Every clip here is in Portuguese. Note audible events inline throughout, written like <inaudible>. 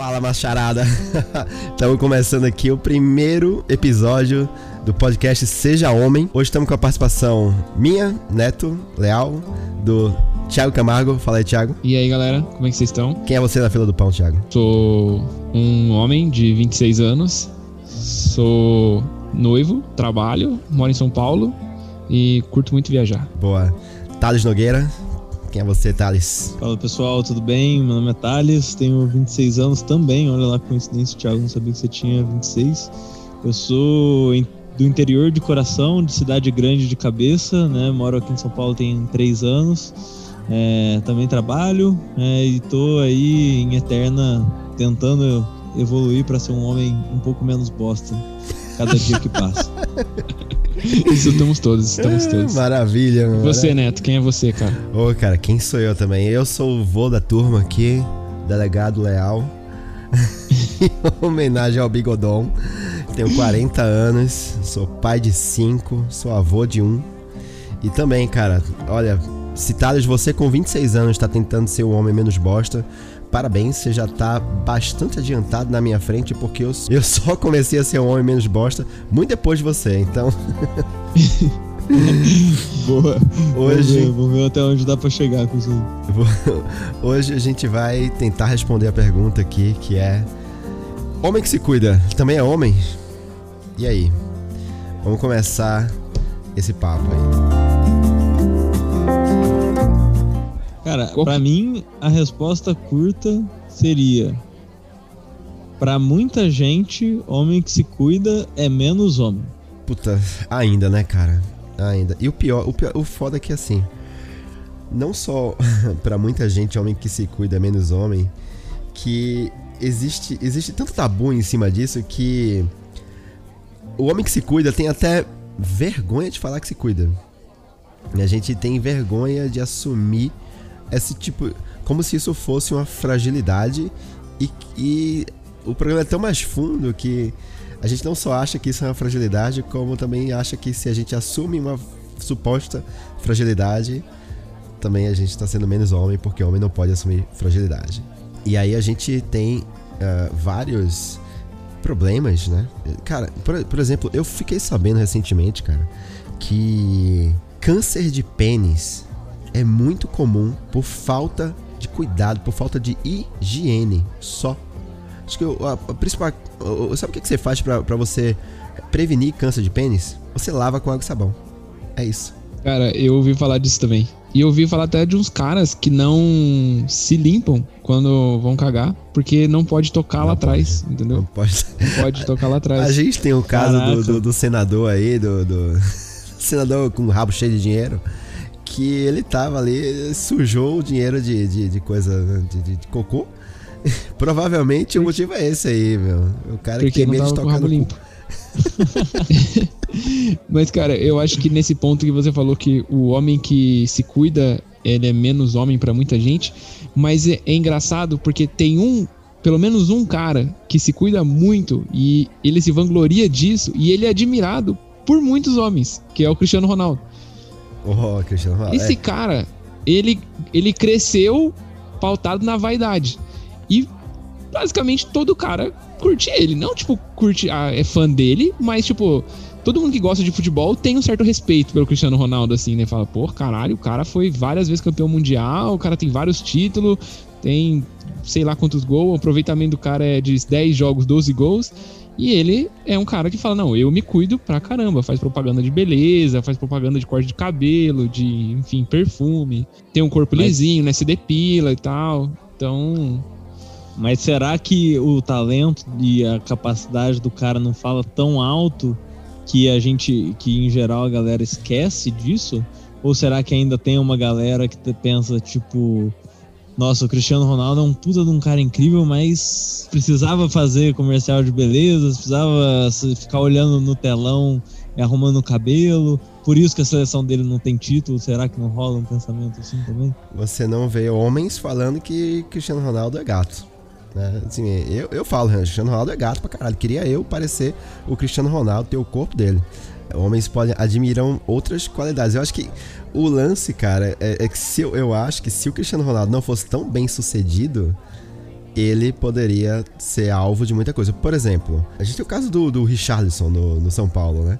Fala, macharada! <laughs> Estamos começando aqui o primeiro episódio do podcast Seja Homem. Hoje estamos com a participação minha, Neto, Leal, do Thiago Camargo. Fala aí, Thiago. E aí, galera, como é que vocês estão? Quem é você na fila do pão, Thiago? Sou um homem de 26 anos, sou noivo, trabalho, moro em São Paulo e curto muito viajar. Boa. Thales Nogueira. Quem é você, Thales? Fala pessoal, tudo bem? Meu nome é Thales, tenho 26 anos também. Olha lá, coincidência, Thiago, não sabia que você tinha 26. Eu sou do interior de coração, de cidade grande de cabeça, né? Moro aqui em São Paulo tem 3 anos. É, também trabalho é, e tô aí em eterna tentando evoluir para ser um homem um pouco menos bosta cada dia que passa. <laughs> <laughs> Isso estamos todos, estamos todos. Maravilha, mano. Você, Neto, quem é você, cara? Ô, cara, quem sou eu também? Eu sou o vô da turma aqui, delegado Leal. <laughs> em homenagem ao Bigodon. Tenho 40 anos, sou pai de 5, sou avô de 1. Um. E também, cara, olha, Thales, você com 26 anos está tentando ser o homem menos bosta, parabéns, você já tá bastante adiantado na minha frente, porque eu, eu <laughs> só comecei a ser um homem menos bosta muito depois de você, então. <laughs> Boa. Hoje. Vamos ver, ver, até onde dá pra chegar com isso. <laughs> Hoje a gente vai tentar responder a pergunta aqui, que é: Homem que se cuida também é homem? E aí? Vamos começar esse papo aí. Cara, Qual... pra mim, a resposta curta seria: Pra muita gente, homem que se cuida é menos homem. Puta, ainda, né, cara? Ainda. E o pior, o, pior, o foda é que assim. Não só <laughs> para muita gente, homem que se cuida é menos homem, que existe, existe tanto tabu em cima disso que o homem que se cuida tem até vergonha de falar que se cuida. A gente tem vergonha de assumir esse tipo. Como se isso fosse uma fragilidade e, e o problema é tão mais fundo que a gente não só acha que isso é uma fragilidade, como também acha que se a gente assume uma suposta fragilidade, também a gente está sendo menos homem, porque homem não pode assumir fragilidade. E aí a gente tem uh, vários problemas, né? Cara, por, por exemplo, eu fiquei sabendo recentemente, cara, que câncer de pênis é muito comum por falta de cuidado, por falta de higiene só. Acho que a, a principal. Sabe o que você faz para você prevenir câncer de pênis? Você lava com água e sabão. É isso. Cara, eu ouvi falar disso também. E eu ouvi falar até de uns caras que não se limpam quando vão cagar, porque não pode tocar não lá atrás, entendeu? Não pode. Não pode tocar lá atrás. <laughs> A gente tem o caso do, do, do, senador aí, do, do <laughs> senador com o rabo cheio de dinheiro, que ele tava ali, sujou o dinheiro de, de, de coisa, de, de, de cocô. <laughs> Provavelmente o motivo é esse aí, meu. O cara Porque que tem medo de tocar no limpo. <laughs> Mas, cara, eu acho que nesse ponto que você falou que o homem que se cuida, ele é menos homem para muita gente. Mas é, é engraçado porque tem um pelo menos um cara que se cuida muito e ele se vangloria disso e ele é admirado por muitos homens, que é o Cristiano Ronaldo. Oh, Cristiano Ronaldo. Esse é. cara, ele, ele cresceu pautado na vaidade. E basicamente todo cara curte ele. Não, tipo, curte, ah, é fã dele, mas, tipo, todo mundo que gosta de futebol tem um certo respeito pelo Cristiano Ronaldo, assim, né? Fala, pô, caralho, o cara foi várias vezes campeão mundial, o cara tem vários títulos, tem sei lá quantos gols, o aproveitamento do cara é de 10 jogos, 12 gols. E ele é um cara que fala: não, eu me cuido pra caramba. Faz propaganda de beleza, faz propaganda de corte de cabelo, de, enfim, perfume. Tem um corpo Mas... lisinho, né? Se depila e tal. Então. Mas será que o talento e a capacidade do cara não fala tão alto que a gente, que em geral a galera esquece disso? Ou será que ainda tem uma galera que pensa, tipo, nossa, o Cristiano Ronaldo é um puta de um cara incrível, mas precisava fazer comercial de beleza, precisava ficar olhando no telão e arrumando o cabelo. Por isso que a seleção dele não tem título. Será que não rola um pensamento assim também? Você não vê homens falando que Cristiano Ronaldo é gato. Né? Assim, eu, eu falo, Cristiano Ronaldo é gato pra caralho. Queria eu parecer o Cristiano Ronaldo, ter o corpo dele. Homens podem admiram outras qualidades. Eu acho que o lance, cara, é, é que se eu, eu acho que se o Cristiano Ronaldo não fosse tão bem sucedido, ele poderia ser alvo de muita coisa. Por exemplo, a gente tem o caso do, do Richarlison no, no São Paulo, né?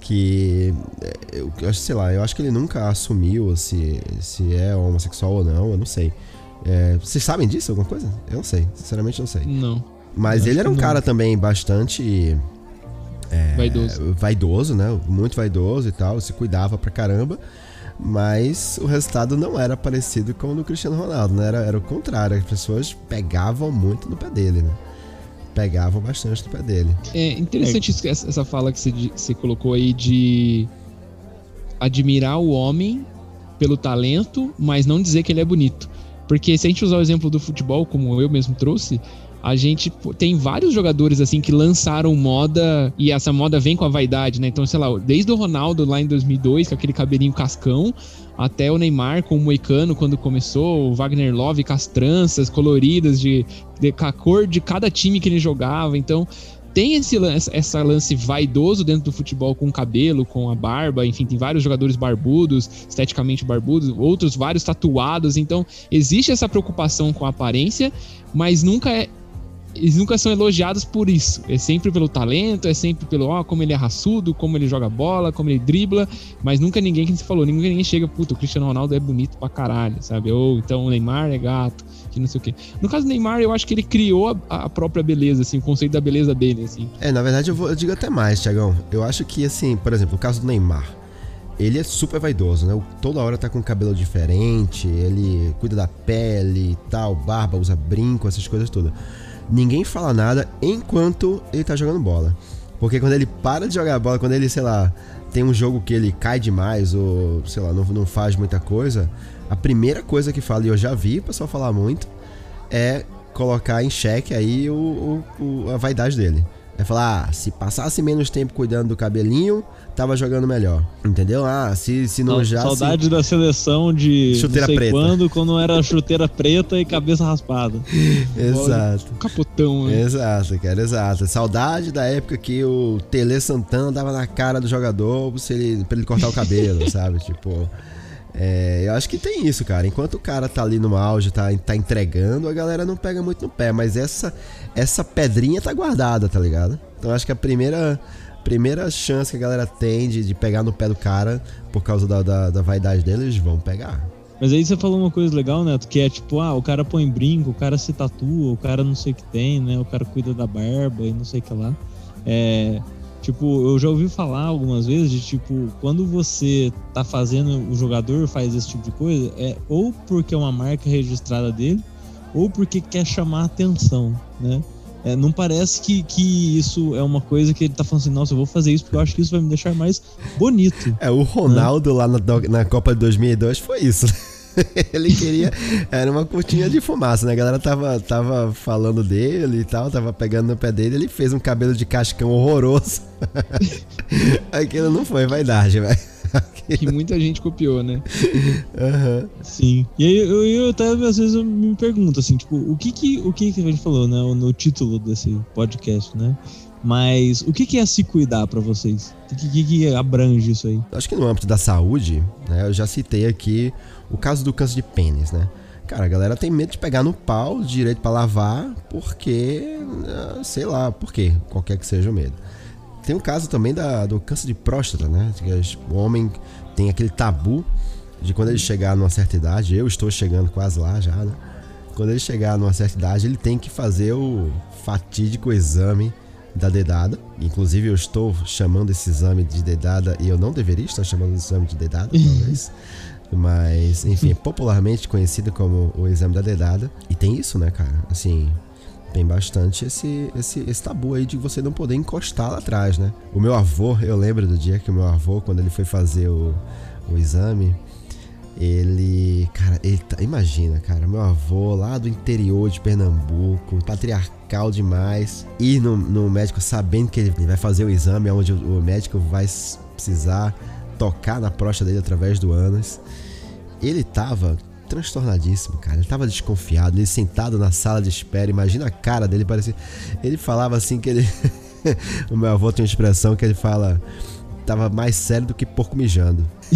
Que é, eu, acho, sei lá, eu acho que ele nunca assumiu se, se é homossexual ou não, eu não sei. É, vocês sabem disso, alguma coisa? Eu não sei, sinceramente não sei. Não. Mas ele era um cara também bastante é, Vaidoso. vaidoso, né? Muito vaidoso e tal, se cuidava pra caramba. Mas o resultado não era parecido com o do Cristiano Ronaldo, né? Era, era o contrário, as pessoas pegavam muito no pé dele, né? Pegavam bastante no pé dele. É interessante que essa fala que você colocou aí de admirar o homem pelo talento, mas não dizer que ele é bonito. Porque se a gente usar o exemplo do futebol, como eu mesmo trouxe, a gente tem vários jogadores assim que lançaram moda e essa moda vem com a vaidade, né? Então, sei lá, desde o Ronaldo lá em 2002, com aquele cabelinho cascão, até o Neymar com o moicano quando começou, o Wagner Love com as tranças coloridas de, de com a cor de cada time que ele jogava. Então, tem esse lance, essa lance vaidoso dentro do futebol com o cabelo, com a barba, enfim, tem vários jogadores barbudos, esteticamente barbudos, outros vários tatuados, então existe essa preocupação com a aparência, mas nunca é eles nunca são elogiados por isso. É sempre pelo talento, é sempre pelo ó, como ele é raçudo, como ele joga bola, como ele dribla, mas nunca ninguém que você falou, ninguém, chega, puta, o Cristiano Ronaldo é bonito pra caralho, sabe? Ou então o Neymar é gato, que não sei o quê. No caso do Neymar, eu acho que ele criou a, a própria beleza, assim, o conceito da beleza dele, assim. É, na verdade eu, vou, eu digo até mais, Tiagão. Eu acho que, assim, por exemplo, o caso do Neymar. Ele é super vaidoso, né? Toda hora tá com cabelo diferente, ele cuida da pele e tal, barba, usa brinco, essas coisas todas. Ninguém fala nada enquanto ele tá jogando bola. Porque quando ele para de jogar bola, quando ele, sei lá, tem um jogo que ele cai demais ou, sei lá, não, não faz muita coisa, a primeira coisa que fala, e eu já vi o pessoal falar muito, é colocar em xeque aí o, o- o- a vaidade dele. É falar, ah, se passasse menos tempo cuidando do cabelinho, tava jogando melhor. Entendeu? Ah, se, se não já. Saudade da seleção de Chuteira preta. quando, quando era chuteira preta e cabeça raspada. <laughs> Exato. Capotão, né? Exato, cara, exato. Saudade da época que o Tele Santana dava na cara do jogador se ele, pra ele cortar o cabelo, <laughs> sabe? Tipo. é, eu acho que tem isso, cara. Enquanto o cara tá ali no auge, tá, tá entregando, a galera não pega muito no pé. Mas essa, essa pedrinha tá guardada, tá ligado? Então acho que a primeira, primeira chance que a galera tem de, de pegar no pé do cara por causa da, da, da vaidade dele, eles vão pegar. Mas aí você falou uma coisa legal, Neto, que é tipo, ah, o cara põe brinco, o cara se tatua, o cara não sei o que tem, né? O cara cuida da barba e não sei o que lá. É. Tipo, eu já ouvi falar algumas vezes de tipo, quando você tá fazendo, o jogador faz esse tipo de coisa, é ou porque é uma marca registrada dele, ou porque quer chamar atenção, né? É, não parece que, que isso é uma coisa que ele tá falando assim, nossa, eu vou fazer isso porque eu acho que isso vai me deixar mais bonito. É, o Ronaldo lá na, na Copa de 2002 foi isso. <laughs> Ele queria. Era uma cortina de fumaça, né? A galera tava, tava falando dele e tal, tava pegando no pé dele. Ele fez um cabelo de cascão horroroso. <laughs> Aquilo não foi vaidade, velho. Que <laughs> muita gente copiou, né? Aham. Sim. E aí eu, eu até às vezes eu me pergunto assim, tipo, o que que o que que a gente falou, né, no título desse podcast, né? Mas o que que é se cuidar pra vocês? O que, que que abrange isso aí? Acho que no âmbito da saúde, né? Eu já citei aqui o caso do câncer de pênis, né? Cara, a galera tem medo de pegar no pau direito pra lavar, porque. ah, Sei lá, por quê? Qualquer que seja o medo. Tem o caso também da, do câncer de próstata, né? Que as- O homem tem aquele tabu de quando ele chegar numa certa idade, eu estou chegando quase lá já, né? Quando ele chegar numa certa idade, ele tem que fazer o fatídico exame da dedada. Inclusive, eu estou chamando esse exame de dedada e eu não deveria estar chamando esse exame de dedada, <laughs> talvez. Mas, enfim, é popularmente conhecido como o exame da dedada. E tem isso, né, cara? Assim, tem bastante esse, esse, esse tabu aí de você não poder encostar lá atrás, né? O meu avô, eu lembro do dia que o meu avô, quando ele foi fazer o, o exame, ele. Cara, ele, tá- imagina, cara, meu avô lá do interior de Pernambuco, patriarcal demais, ir no, no médico sabendo que ele vai fazer o exame, onde o, o médico vai precisar tocar na próstata dele através do ânus. Ele tava transtornadíssimo, cara. Ele tava desconfiado, ele sentado na sala de espera. Imagina a cara dele, parecia. Ele falava assim que ele. <laughs> o meu avô tem uma expressão que ele fala. Tava mais sério do que porco mijando. <laughs>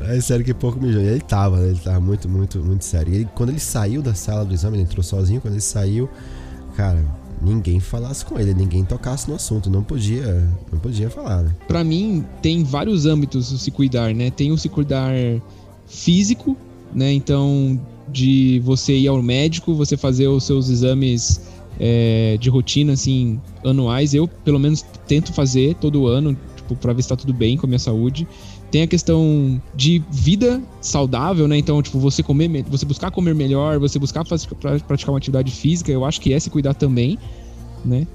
é sério que pouco mijou. E ele tava, né? Ele tava muito, muito, muito sério. E ele, quando ele saiu da sala do exame, ele entrou sozinho. Quando ele saiu, cara, ninguém falasse com ele, ninguém tocasse no assunto, não podia, não podia falar. Né? Para mim tem vários âmbitos o se cuidar, né? Tem o se cuidar físico, né? Então de você ir ao médico, você fazer os seus exames é, de rotina assim anuais. Eu pelo menos tento fazer todo ano, tipo para ver se tá tudo bem com a minha saúde. Tem a questão de vida saudável, né? Então, tipo, você comer, você buscar comer melhor, você buscar praticar uma atividade física, eu acho que é se cuidar também, né?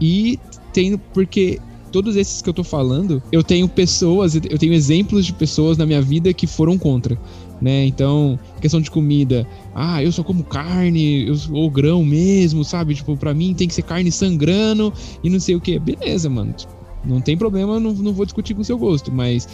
E tem porque todos esses que eu tô falando, eu tenho pessoas, eu tenho exemplos de pessoas na minha vida que foram contra, né? Então, questão de comida, ah, eu só como carne, eu, ou grão mesmo, sabe? Tipo, para mim tem que ser carne sangrando e não sei o que. Beleza, mano. Não tem problema, não, não vou discutir com o seu gosto, mas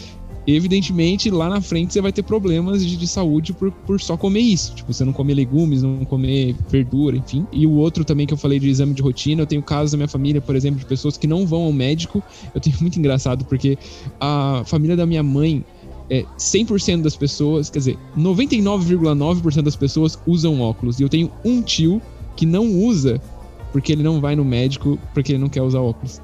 evidentemente lá na frente você vai ter problemas de, de, saúde por, por só comer isso. Tipo, você não comer legumes, não comer verdura, enfim. E o outro também que eu falei de exame de rotina, eu tenho casos da minha família, por exemplo, de pessoas que não vão ao médico. Eu tenho <laughs> muito engraçado, porque a família da minha mãe. É, 100% das pessoas, quer dizer, 99,9% das pessoas usam óculos. E eu tenho um tio que não usa porque ele não vai no médico porque ele não quer usar óculos.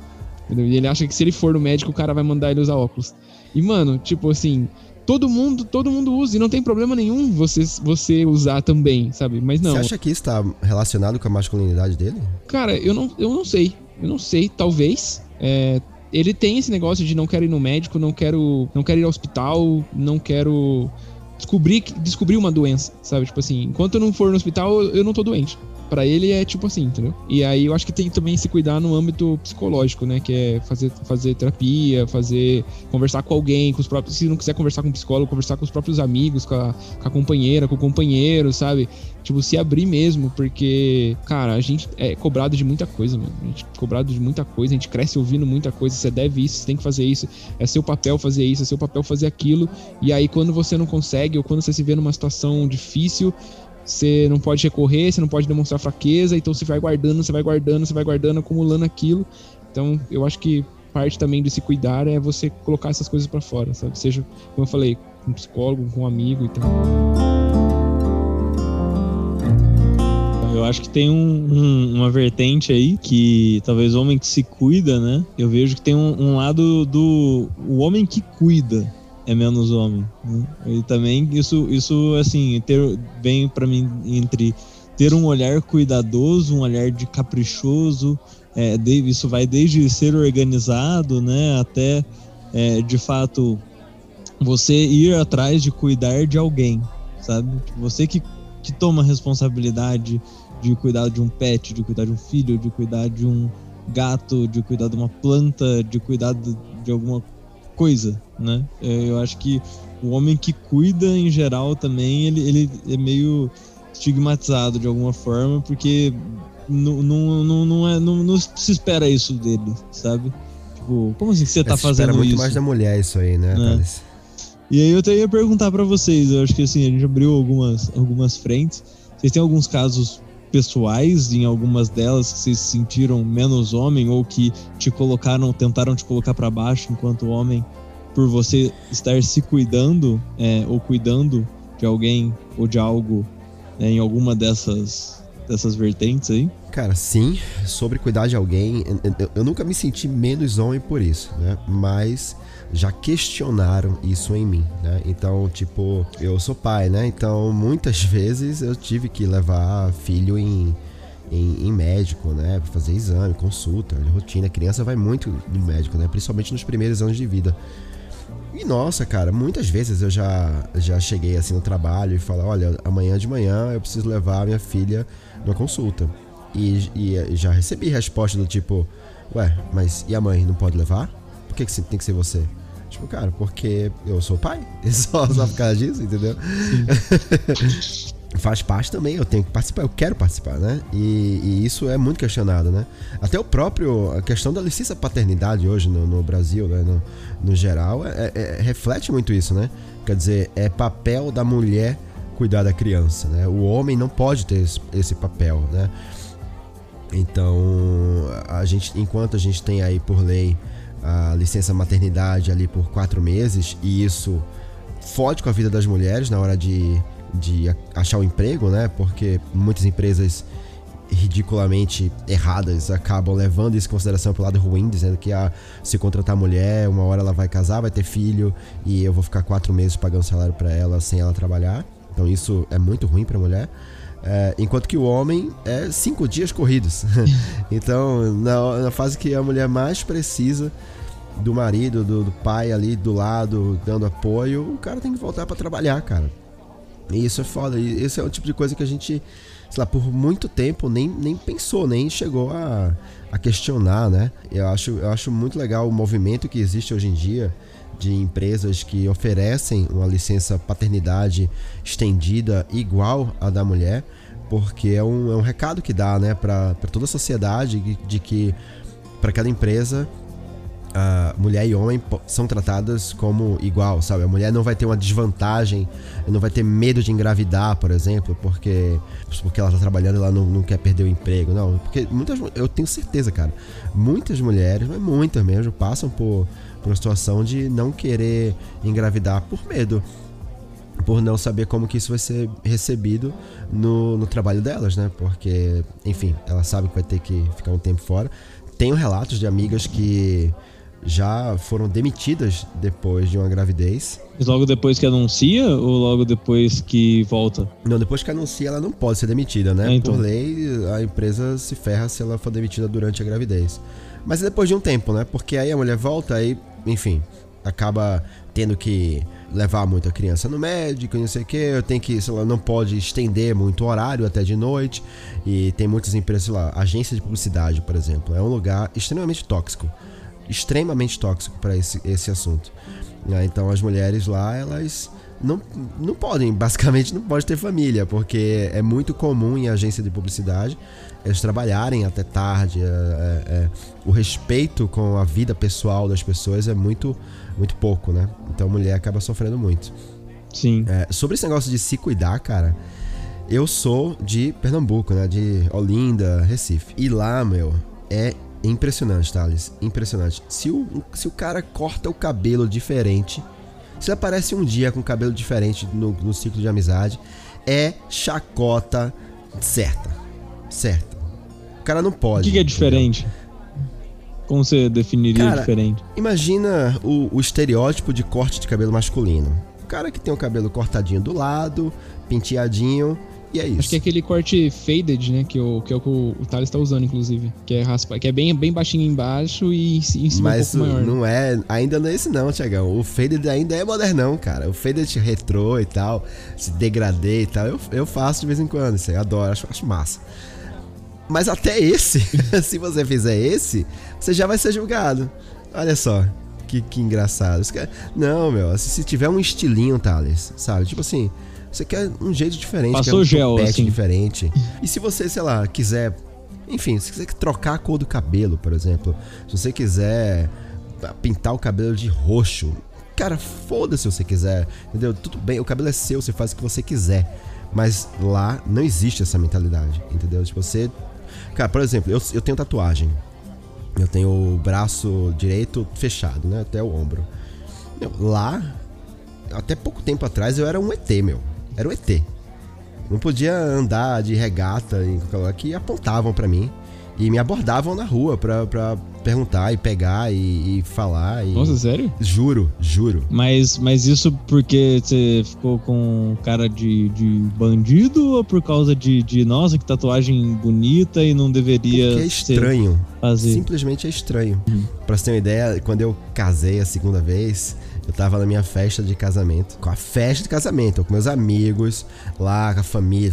Entendeu? E ele acha que se ele for no médico, o cara vai mandar ele usar óculos. E, mano, tipo assim, todo mundo, todo mundo usa e não tem problema nenhum você, você usar também, sabe? Mas não. Você acha que isso tá relacionado com a masculinidade dele? Cara, eu não, eu não sei. Eu não sei, talvez. É, ele tem esse negócio de não quero ir no médico, não quero, não quero ir ao hospital, não quero descobrir, descobrir uma doença, sabe? Tipo assim, enquanto eu não for no hospital, eu não tô doente para ele é tipo assim, entendeu? E aí eu acho que tem também se cuidar no âmbito psicológico, né? Que é fazer, fazer terapia, fazer. conversar com alguém, com os próprios. Se não quiser conversar com um psicólogo, conversar com os próprios amigos, com a, com a companheira, com o companheiro, sabe? Tipo, se abrir mesmo, porque, cara, a gente é cobrado de muita coisa, mano. A gente é cobrado de muita coisa, a gente cresce ouvindo muita coisa. Você deve isso, você tem que fazer isso, é seu papel fazer isso, é seu papel fazer aquilo. E aí, quando você não consegue, ou quando você se vê numa situação difícil, você não pode recorrer, você não pode demonstrar fraqueza, então você vai guardando, você vai guardando, você vai guardando, acumulando aquilo. Então, eu acho que parte também de se cuidar é você colocar essas coisas para fora, sabe? Seja, como eu falei, com um psicólogo, com um amigo e tal. Eu acho que tem um, um, uma vertente aí que talvez o homem que se cuida, né? Eu vejo que tem um, um lado do o homem que cuida é menos homem. Né? E também isso, isso assim, ter, vem para mim entre ter um olhar cuidadoso, um olhar de caprichoso, é, de, isso vai desde ser organizado, né, até é, de fato você ir atrás de cuidar de alguém, sabe? Você que, que toma responsabilidade de cuidar de um pet, de cuidar de um filho, de cuidar de um gato, de cuidar de uma planta, de cuidar de, de alguma coisa, né? É, eu acho que o homem que cuida, em geral, também, ele, ele é meio estigmatizado de alguma forma, porque não, não, não, não, é, não, não se espera isso dele, sabe? Tipo, como assim que você tá fazendo espera muito mais da mulher isso aí, né, é. E aí eu até ia perguntar para vocês, eu acho que assim, a gente abriu algumas, algumas frentes. Vocês têm alguns casos pessoais em algumas delas que vocês se sentiram menos homem ou que te colocaram, tentaram te colocar para baixo enquanto homem por você estar se cuidando é, ou cuidando de alguém ou de algo né, em alguma dessas dessas vertentes aí? Cara, sim, sobre cuidar de alguém, eu, eu nunca me senti menos homem por isso, né? Mas já questionaram isso em mim, né? Então, tipo, eu sou pai, né? Então, muitas <laughs> vezes eu tive que levar filho em, em, em médico, né? Pra fazer exame, consulta, rotina. A criança vai muito no médico, né? Principalmente nos primeiros anos de vida. E nossa, cara, muitas vezes eu já, já cheguei assim no trabalho e falo, olha, amanhã de manhã eu preciso levar minha filha numa consulta. E, e já recebi resposta do tipo, ué, mas e a mãe não pode levar? Por que, que tem que ser você? Tipo, cara, porque eu sou pai. <laughs> Só, só por causa disso, entendeu? Faz parte também, eu tenho que participar, eu quero participar, né? E, e, isso é muito questionado, né? Até o próprio, a questão da licença paternidade hoje no, no Brasil, né? no, no geral, é, é, reflete muito isso, né? Quer dizer, é papel da mulher cuidar da criança, né? O homem não pode ter esse, esse papel, né? Então, a gente, enquanto a gente tem aí por lei a licença maternidade ali por quatro meses e isso fode com a vida das mulheres na hora de, de achar o um emprego, né? Porque muitas empresas ridiculamente erradas acabam levando isso em consideração pro lado ruim, dizendo que ah, se contratar mulher, uma hora ela vai casar, vai ter filho e eu vou ficar quatro meses pagando salário para ela sem ela trabalhar. Então isso é muito ruim para mulher. É, enquanto que o homem é cinco dias corridos. <laughs> então, na, na, fase que a mulher mais precisa do marido, do, do pai ali do lado, dando apoio, o cara tem que voltar para trabalhar, cara. E isso é foda. E esse é o tipo de coisa que a gente sei lá, por muito tempo nem, nem pensou, nem chegou a, a questionar, né? Eu acho, eu acho muito legal o movimento que existe hoje em dia de empresas que oferecem uma licença paternidade estendida igual à da mulher, porque é um, é um recado que dá, né, para toda a sociedade de, que para cada empresa uh, mulher e homem são tratadas como igual, sabe? A mulher não vai ter uma desvantagem, não vai ter medo de engravidar, por exemplo, porque porque ela tá trabalhando, ela não, não quer perder o emprego, não. Porque muitas, eu tenho certeza, cara, muitas mulheres, mas muitas mesmo, passam por, por uma situação de não querer engravidar por medo por não saber como que isso vai ser recebido no, no trabalho delas, né? Porque, enfim, ela sabe que vai ter que ficar um tempo fora. Tenho relatos de amigas que já foram demitidas depois de uma gravidez. Logo depois que anuncia ou logo depois que volta? Não, depois que anuncia ela não pode ser demitida, né? É, então. Por lei, a empresa se ferra se ela for demitida durante a gravidez. Mas é depois de um tempo, né? Porque aí a mulher volta aí, enfim, acaba tendo que levar muito a criança no médico, não sei o que, eu tenho que, sei lá, não pode estender muito o horário até de noite. E tem muitas empresas, sei lá, agência de publicidade, por exemplo, é um lugar extremamente tóxico extremamente tóxico para esse, esse assunto. Né? Então as mulheres lá, elas não, não podem, basicamente não pode ter família, porque é muito comum em agência de publicidade eles trabalharem até tarde. É, é, é, o respeito com a vida pessoal das pessoas é muito, muito pouco, né? Então a mulher acaba sofrendo muito. Sim. É, sobre esse negócio de se cuidar, cara, eu sou de Pernambuco, né? De Olinda, Recife. E lá, meu, é Impressionante, Thales. Impressionante. Se o, se o cara corta o cabelo diferente, se aparece um dia com cabelo diferente no, no ciclo de amizade, é chacota certa. Certa. O cara não pode. O que, é diferente? Entendeu? Como você definiria cara, diferente? Imagina o, o estereótipo de corte de cabelo masculino. O cara que tem o cabelo cortadinho do lado, penteadinho e é isso. Acho que é aquele corte faded, né? Que, o, que é o que o, o Thales tá usando, inclusive. Que é raspa, que é bem, bem baixinho embaixo e em cima Mas um pouco maior. não é. Ainda não é esse, não, Tiagão. O faded ainda é modernão, cara. O faded retrô e tal, se degradê e tal. Eu, eu faço de vez em quando. Isso aí, adoro, acho, acho massa. Mas até esse, <laughs> se você fizer esse, você já vai ser julgado. Olha só, que, que engraçado. Não, meu, se tiver um estilinho, Thales, sabe? Tipo assim, você quer um jeito diferente, Passou quer um gel, assim. diferente. E se você, sei lá, quiser. Enfim, se quiser trocar a cor do cabelo, por exemplo. Se você quiser pintar o cabelo de roxo. Cara, foda-se se você quiser. Entendeu? Tudo bem, o cabelo é seu, você faz o que você quiser. Mas lá não existe essa mentalidade, entendeu? Tipo, você. Cara, por exemplo, eu, eu tenho tatuagem. Eu tenho o braço direito fechado, né? Até o ombro. Meu, lá, até pouco tempo atrás, eu era um ET, meu. Era o ET. Não podia andar de regata em qualquer lugar que apontavam para mim. E me abordavam na rua pra, pra perguntar e pegar e, e falar. E... Nossa, sério? Juro, juro. Mas, mas isso porque você ficou com cara de, de bandido ou por causa de, de, nossa, que tatuagem bonita e não deveria. Porque é estranho. Fazer. Simplesmente é estranho. Uhum. Pra você ter uma ideia, quando eu casei a segunda vez, eu tava na minha festa de casamento. Com a festa de casamento, com meus amigos, lá com a família,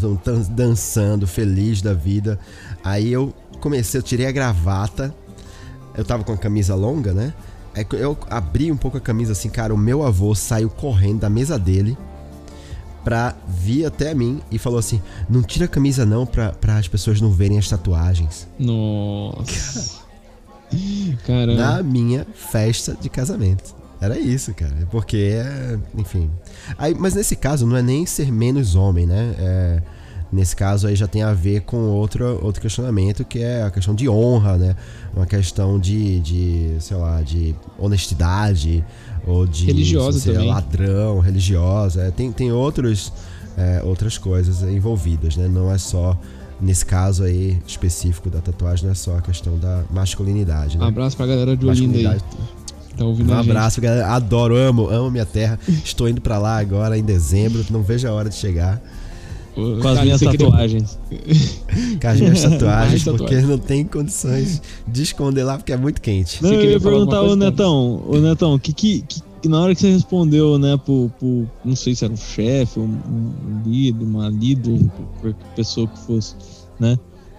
dançando, feliz da vida. Aí eu comecei, eu tirei a gravata. Eu tava com a camisa longa, né? Aí eu abri um pouco a camisa assim, cara. O meu avô saiu correndo da mesa dele pra vir até mim e falou assim: Não tira a camisa não pra, pra as pessoas não verem as tatuagens. Nossa. Caramba. Na minha festa de casamento. Era isso, cara. Porque, é, enfim. Aí, mas nesse caso, não é nem ser menos homem, né? É, Nesse caso aí já tem a ver com outro, outro questionamento, que é a questão de honra, né? Uma questão de, de sei lá, de honestidade, ou de religiosa ser também. ladrão, religiosa. É, tem, tem outros, é, outras coisas envolvidas, né? Não é só, nesse caso aí específico da tatuagem, não é só a questão da masculinidade, né? Um abraço pra galera de Olinda aí. Tá ouvindo um a gente. abraço, galera. Adoro, amo, amo minha terra. Estou indo pra lá agora em dezembro. Não vejo a hora de chegar. Com as cara, minhas queria- tatuagens. <laughs> Com as minhas tatuagens, porque não tem condições de esconder lá, porque é muito quente. Não, Você eu queria ia perguntar, ô coisa, Netão, ô Netão, que, que, que na hora que você respondeu, né, pro, pro não sei se era um chefe, um, um líder, uma líder, qualquer pessoa que fosse, né,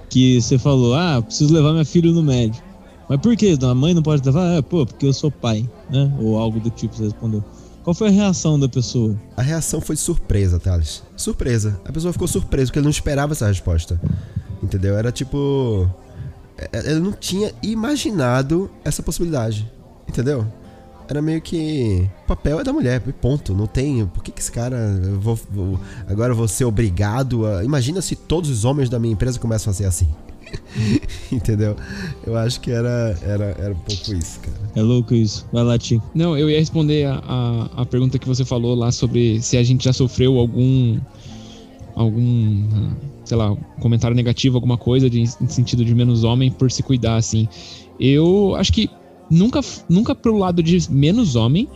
que você falou, ah, preciso levar minha filha no médico. Mas por que? A mãe não pode levar? Ah, pô, porque eu sou pai, né, ou algo do tipo, você respondeu. Qual foi a reação da pessoa? A reação foi de surpresa, Thales. Surpresa. A pessoa ficou surpresa, porque ele não esperava essa resposta. Entendeu? Era tipo. é- Ele não tinha imaginado essa possibilidade. Entendeu? Era meio que. O papel é da mulher, ponto. Não tem. Por que, que esse cara. eu vou, vou- agora eu vou ser obrigado a. Imagina se todos os homens da minha empresa começam a ser assim. <laughs> Entendeu? Eu acho que era, era, era um pouco isso, cara. É louco isso. Vai lá, Ti. Não, eu ia responder a, a, a pergunta que você falou lá sobre se a gente já sofreu algum. algum. sei lá, comentário negativo, alguma coisa de, em sentido de menos homem por se cuidar, assim. Eu acho que nunca, nunca pro lado de menos homem,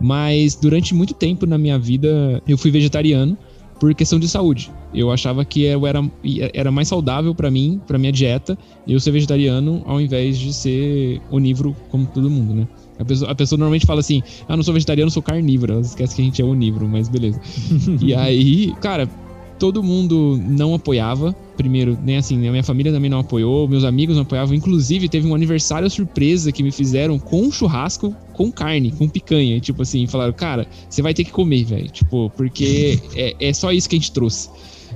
mas durante muito tempo na minha vida eu fui vegetariano por questão de saúde. Eu achava que eu era, era mais saudável pra mim, pra minha dieta, eu ser vegetariano ao invés de ser onívoro como todo mundo, né? A pessoa, a pessoa normalmente fala assim: Ah, não sou vegetariano, sou carnívoro. Ela esquece que a gente é onívoro, mas beleza. <laughs> e aí, cara, todo mundo não apoiava. Primeiro, nem assim, a minha família também não apoiou, meus amigos não apoiavam. Inclusive, teve um aniversário surpresa que me fizeram com um churrasco, com carne, com picanha. E, tipo assim, falaram, cara, você vai ter que comer, velho. Tipo, porque é, é só isso que a gente trouxe.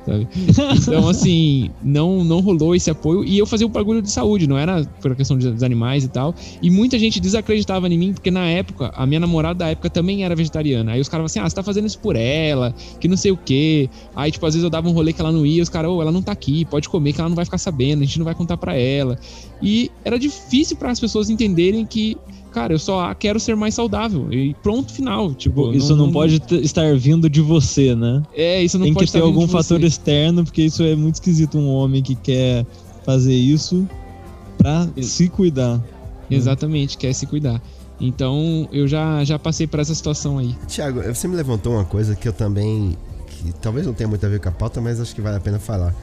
sabe? Então, <laughs> assim, não, não rolou esse apoio. E eu fazia o bagulho de saúde, não era por questão dos animais e tal. E muita gente desacreditava em mim, porque na época, a minha namorada da época também era vegetariana. Aí os caras falavam assim: ah, você tá fazendo isso por ela, que não sei o quê. Aí, tipo, às vezes eu dava um rolê que ela não ia, os caras, ô, ela não tá aqui, pode comer, que ela não vai ficar sabendo, a gente não vai contar pra ela. E era difícil para as pessoas entenderem que. Cara, eu só quero ser mais saudável. E pronto, final. Tipo, Isso não, pode t- estar vindo de você, né? É, isso não Tem pode que ter algum fator você. externo, porque isso é muito esquisito. Um homem que quer fazer isso pra Ex- se cuidar. Exatamente, quer se cuidar. Então, eu já, já passei por essa situação aí. Tiago, você me levantou uma coisa que eu também. que talvez não tenha muito a ver com a pauta, mas acho que vale a pena falar.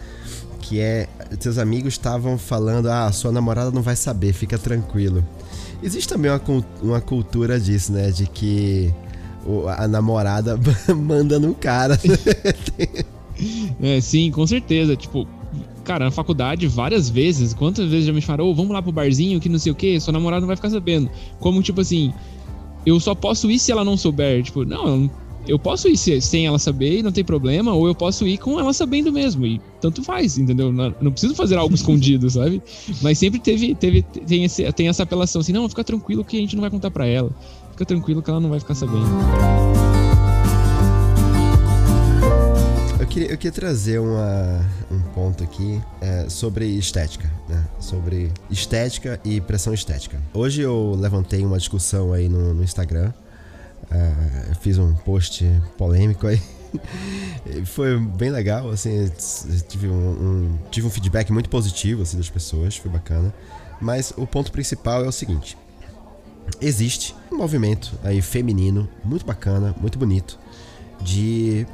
Que é. Seus amigos estavam falando, ah, sua namorada não vai saber, fica tranquilo. Existe também uma, uma cultura disso, né? De que a namorada <laughs> manda no cara. <laughs> É, sim, com certeza. Tipo, cara, na faculdade, várias vezes, quantas vezes já me falaram, ô, vamos lá pro barzinho, que não sei o quê, sua namorada não vai ficar sabendo. Como, tipo assim, eu só posso ir se ela não souber. Tipo, não, eu, posso ir se- sem ela saber e não tem problema, ou eu posso ir com ela sabendo mesmo. E tanto faz, entendeu? Não, não preciso fazer algo <laughs> escondido, sabe? Mas sempre teve, teve tem, esse, tem essa apelação assim, não, fica tranquilo que a gente não vai contar pra ela. Fica tranquilo que ela não vai ficar sabendo. Eu queria, eu queria trazer uma, um ponto aqui é, sobre estética, né? Sobre estética e pressão estética. Hoje eu levantei uma discussão aí no, no Instagram. É, eu fiz um post polêmico aí. <laughs> Foi bem legal, assim, tive um, um- tive um feedback muito positivo assim, das pessoas, foi bacana. Mas o ponto principal é o seguinte: existe um movimento aí feminino muito bacana, muito bonito, de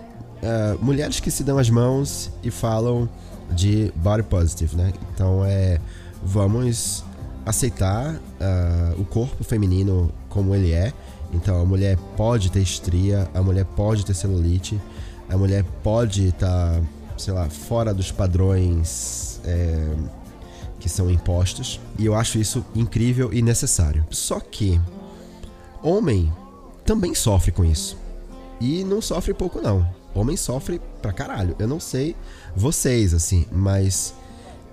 ah, mulheres que se dão as mãos e falam de body positive, né? Então é vamos aceitar ah, o corpo feminino como ele é. Então a mulher pode ter estria, a mulher pode ter celulite, a mulher pode estar, sei lá, fora dos padrões é, que são impostos. E eu acho isso incrível e necessário. Só que homem também sofre com isso. E não sofre pouco, não. Homem sofre pra caralho. Eu não sei vocês, assim, mas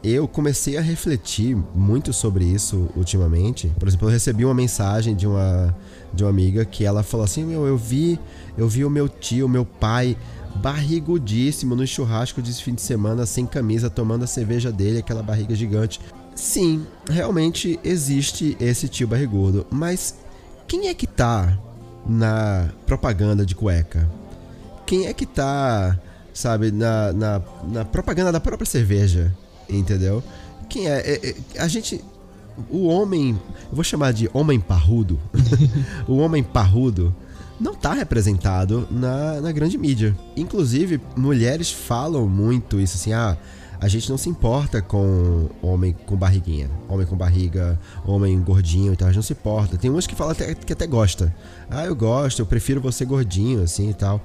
eu comecei a refletir muito sobre isso ultimamente. Por exemplo, eu recebi uma mensagem de uma, de uma amiga que ela falou assim: Meu, eu vi, eu vi o meu tio, meu pai barrigudíssimo no churrasco de fim de semana, sem camisa, tomando a cerveja dele, aquela barriga gigante. Sim, realmente existe esse tio barrigudo, mas quem é que tá na propaganda de cueca? Quem é que tá, sabe, na, na, na propaganda da própria cerveja? Entendeu? Quem é? é, é a gente. O homem. Eu vou chamar de homem parrudo. <laughs> o homem parrudo não está representado na, na grande mídia. Inclusive, mulheres falam muito isso assim, ah, a gente não se importa com homem com barriguinha, homem com barriga, homem gordinho, então a gente não se importa. Tem umas que falam até, que até gosta. Ah, eu gosto, eu prefiro você gordinho, assim e tal.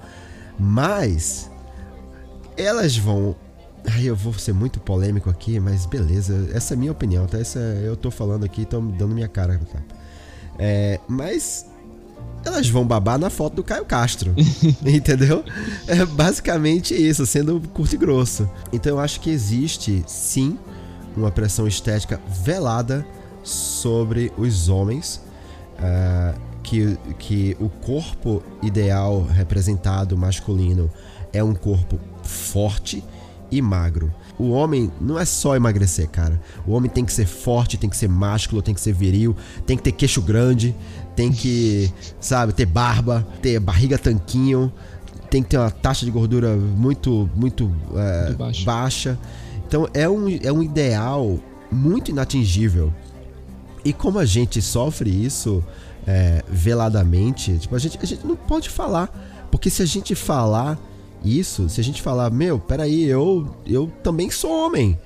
Mas elas vão. Ai, eu vou ser muito polêmico aqui, mas beleza. Essa é a minha opinião, tá? Essa, eu tô falando aqui, tô dando minha cara. Tá? É, mas elas vão babar na foto do Caio Castro. <laughs> entendeu? É basicamente isso, sendo curto e grosso. Então eu acho que existe, sim, uma pressão estética velada sobre os homens. Uh, que, que o corpo ideal representado masculino é um corpo forte e magro. O homem não é só emagrecer, cara. O homem tem que ser forte, tem que ser másculo, tem que ser viril, tem que ter queixo grande, tem que, sabe, ter barba, ter barriga tanquinho, tem que ter uma taxa de gordura muito, muito é, baixa. Então é um, é um ideal muito inatingível. E como a gente sofre isso é, veladamente, tipo, a gente, a gente não pode falar. Porque se a gente falar isso, se a gente falar, meu, peraí, eu, eu também sou homem.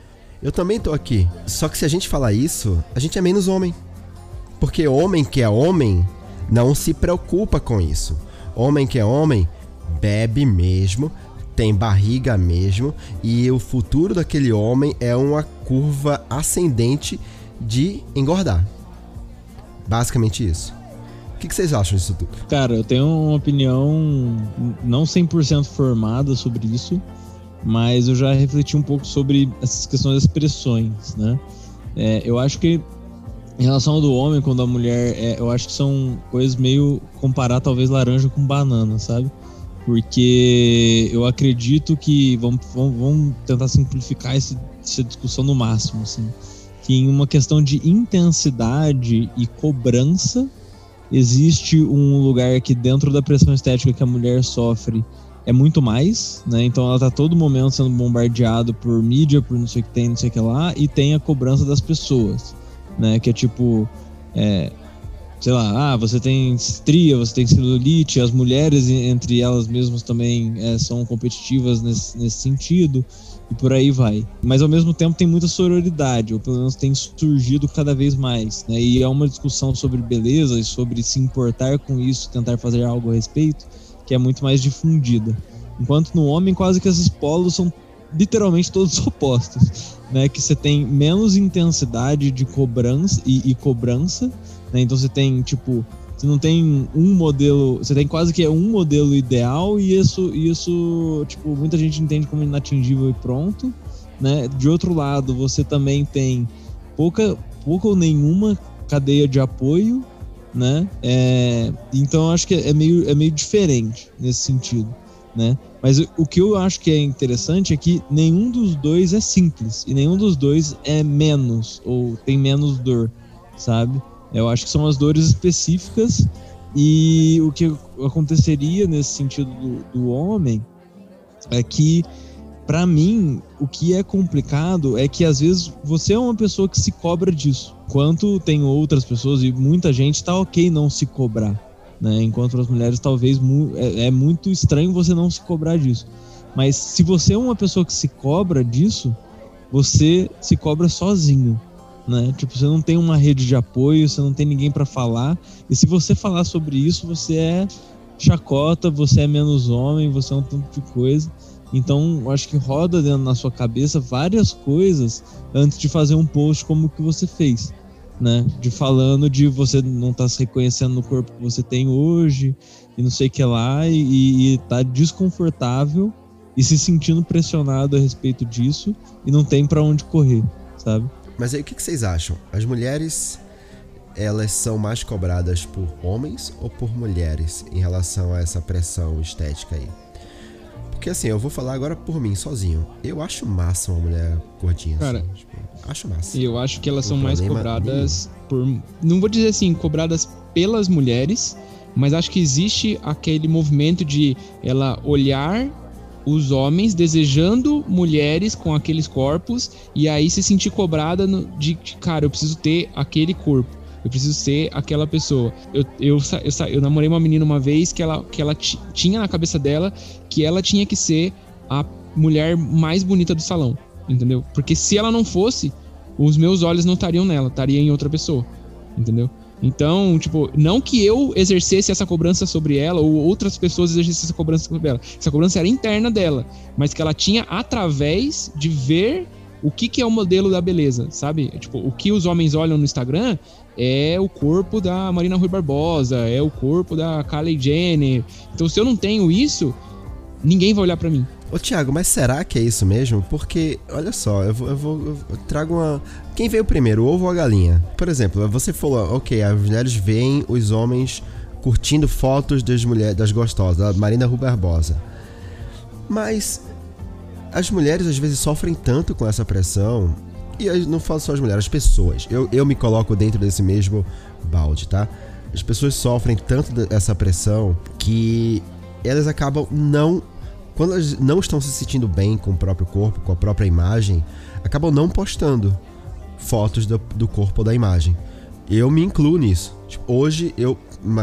Eu também tô aqui. Só que se a gente falar isso, a gente é menos homem. Porque homem que é homem não se preocupa com isso. Homem que é homem bebe mesmo, tem barriga mesmo, e o futuro daquele homem é uma curva ascendente de engordar. Basicamente isso. O que, vocês acham disso tudo? Cara, eu tenho uma opinião não 100% formada sobre isso, mas eu já refleti um pouco sobre essas questões das expressões, né? É, eu acho que em relação ao do homem quando a mulher, é, eu acho que são coisas meio comparar talvez laranja com banana, sabe? Porque eu acredito que vamos, vamos, vamos tentar simplificar esse, essa discussão no máximo, assim, que em uma questão de intensidade e cobrança existe um lugar que dentro da pressão estética que a mulher sofre é muito mais, né? Então ela tá todo momento sendo bombardeada por mídia, por não sei o que tem, não sei o que lá, e tem a cobrança das pessoas, né? Que é tipo, é, sei lá, ah, você tem estria, você tem celulite, as mulheres entre elas mesmas também é, são competitivas nesse, nesse sentido e por aí vai. Mas ao mesmo tempo tem muita sororidade, ou pelo menos tem surgido cada vez mais, né? E é uma discussão sobre beleza e sobre se importar com isso, tentar fazer algo a respeito, que é muito mais difundida. Enquanto no homem quase que esses polos são literalmente todos <laughs> opostos, né? Que você tem menos intensidade de cobrança e, e cobrança, né? Então você tem tipo você não tem um modelo, você tem quase que um modelo ideal e isso, isso tipo, muita gente entende como inatingível e pronto, né? De outro lado, você também tem pouca, pouca ou nenhuma cadeia de apoio, né? É, então acho que é meio, é meio diferente nesse sentido, né? Mas o que eu acho que é interessante é que nenhum dos dois é simples e nenhum dos dois é menos ou tem menos dor, sabe? Eu acho que são as dores específicas e o que aconteceria nesse sentido do, do homem é que, para mim, o que é complicado é que às vezes você é uma pessoa que se cobra disso, enquanto tem outras pessoas e muita gente tá ok não se cobrar, né? Enquanto as mulheres talvez mu é, é muito estranho você não se cobrar disso. Mas se você é uma pessoa que se cobra disso, você se cobra sozinho né? Tipo, você não tem uma rede de apoio, você não tem ninguém para falar. E se você falar sobre isso, você é chacota, você é menos homem, você é um tanto de coisa. Então, eu acho que roda dentro na sua cabeça várias coisas antes de fazer um post como o que você fez, né? De falando de você não estar tá se reconhecendo no corpo que você tem hoje e não sei o que lá e, e tá desconfortável e se sentindo pressionado a respeito disso e não tem para onde correr, sabe? Mas aí o que, que vocês acham? As mulheres elas são mais cobradas por homens ou por mulheres em relação a essa pressão estética aí? Porque assim, eu vou falar agora por mim, sozinho. Eu acho massa uma mulher gordinha. Cara, assim, tipo, acho massa. Eu acho que elas são mais cobradas por. Não vou dizer assim, cobradas pelas mulheres, mas acho que existe aquele movimento de ela olhar os homens desejando mulheres com aqueles corpos e aí se sentir cobrada no- de, cara, eu preciso ter aquele corpo. Eu preciso ser aquela pessoa. Eu, eu, eu, eu namorei uma menina uma vez que ela, que ela ti- tinha na cabeça dela que ela tinha que ser a mulher mais bonita do salão. Entendeu? Porque se ela não fosse, os meus olhos não estariam nela, estaria em outra pessoa. Entendeu? Então, tipo, não que eu exercesse essa cobrança sobre ela ou outras pessoas exercessem essa cobrança sobre ela. Essa cobrança era interna dela, mas que ela tinha através de ver o que, que é o modelo da beleza, sabe? Tipo, o que os homens olham no Instagram é o corpo da Marina Rui Barbosa, é o corpo da Kylie Jenner. Então, se eu não tenho isso, ninguém vai olhar pra mim. Ô, Thiago, mas será que é isso mesmo? Porque, olha só, eu vou, eu vou eu trago uma. Quem veio primeiro, o ovo ou a galinha? Por exemplo, você falou, ok, as mulheres veem os homens curtindo fotos das mulheres, das gostosas, da Marina Rui Barbosa. Mas as mulheres às vezes sofrem tanto com essa pressão. E não falo só as mulheres, as pessoas. Eu, eu me coloco dentro desse mesmo balde, tá? As pessoas sofrem tanto dessa pressão que elas acabam não. Quando elas não estão se sentindo bem com o próprio corpo, com a própria imagem, acabam não postando fotos do, do corpo ou da imagem. Eu me incluo nisso. Tipo, hoje eu.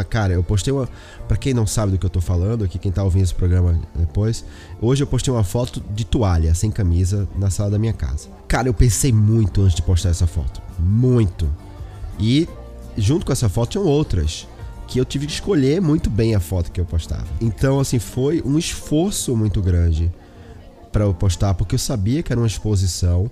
Cara, eu postei uma. Pra quem não sabe do que eu tô falando, aqui quem tá ouvindo esse programa depois. Hoje eu postei uma foto de toalha, sem camisa, na sala da minha casa. Cara, eu pensei muito antes de postar essa foto. Muito. E junto com essa foto tinham outras. Que eu tive que escolher muito bem a foto que eu postava. Então, assim, foi um esforço muito grande para eu postar, porque eu sabia que era uma exposição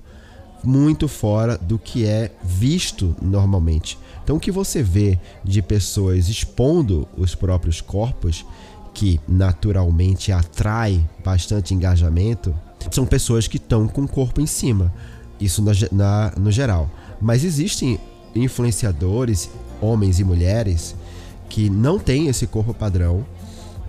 muito fora do que é visto normalmente. Então, o que você vê de pessoas expondo os próprios corpos, que naturalmente atrai bastante engajamento, são pessoas que estão com o corpo em cima. Isso na, na- no geral. Mas existem influenciadores, homens e mulheres, que não têm esse corpo padrão,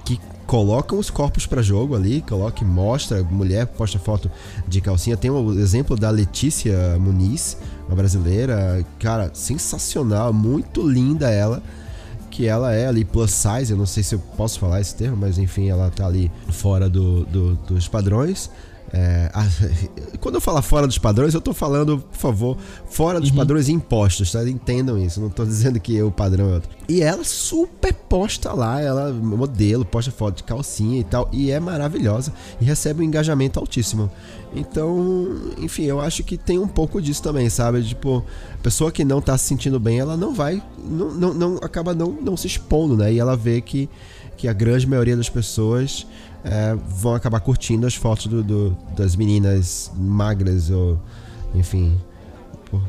que colocam os corpos para jogo ali, coloca e mostra, mulher posta foto de calcinha. Tem o exemplo da Letícia Muniz, uma brasileira, cara, sensacional, muito linda ela, que ela é ali plus size, eu não sei se eu posso falar esse termo, mas enfim, ela tá ali fora do, do- dos padrões. É, a- quando eu falar fora dos padrões, eu tô falando, por favor, fora dos padrões impostos, tá? Entendam isso, não tô dizendo que o padrão é outro. E ela super posta lá, ela modelo, posta foto de calcinha e tal, e é maravilhosa e recebe um engajamento altíssimo. Então, enfim, eu acho que tem um pouco disso também, sabe? Tipo, a pessoa que não tá se sentindo bem, ela não vai, não, não, não acaba não, não se expondo, né? E ela vê que, que a grande maioria das pessoas é, vão acabar curtindo as fotos do, do- das meninas magras ou, enfim. por-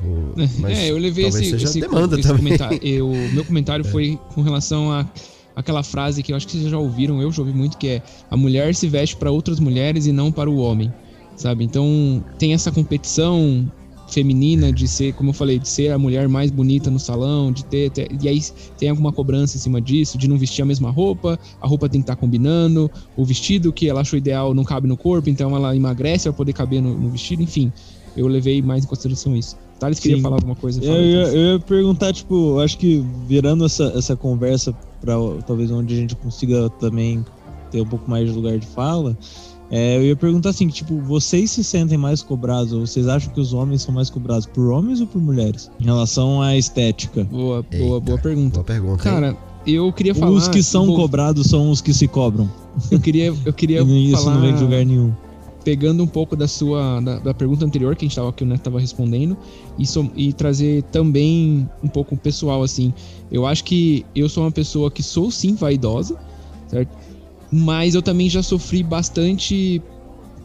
mas é, eu levei esse, seja esse, demanda esse também. É. comentário. <laughs> Eu, meu comentário foi com relação a aquela frase que eu acho que vocês já ouviram, eu já ouvi muito, que é a mulher se veste para outras mulheres e não para o homem, sabe? Então tem essa competição feminina de ser, como eu falei, de ser a mulher mais bonita no salão, de ter, ter- e aí tem alguma cobrança em cima disso, de não vestir a mesma roupa, a roupa tem que estar combinando, o vestido que ela achou ideal não cabe no corpo, então ela emagrece para poder caber no, no vestido, enfim. Eu levei mais em consideração isso. Thales queria Sim. falar alguma coisa. Eu, Fala ia, Thales. eu ia perguntar, tipo, eu acho que virando essa, essa conversa para talvez onde a gente consiga também ter um pouco mais de lugar de fala, é, eu ia perguntar assim, tipo, vocês se sentem mais cobrados, ou vocês acham que os homens são mais cobrados por homens ou por mulheres? Em relação à estética. Boa, boa, Eita, boa pergunta. Boa pergunta. hein? Cara, eu queria falar. Os que são vou- cobrados são os que se cobram. Eu queria, eu queria <laughs> E isso falar, não vem de lugar nenhum. pegando um pouco da sua da, da pergunta anterior que a gente tava, que o Neto estava respondendo e, som- e trazer também um pouco pessoal assim. Eu acho que eu sou uma pessoa que sou sim vaidosa, certo? Mas eu também já sofri bastante,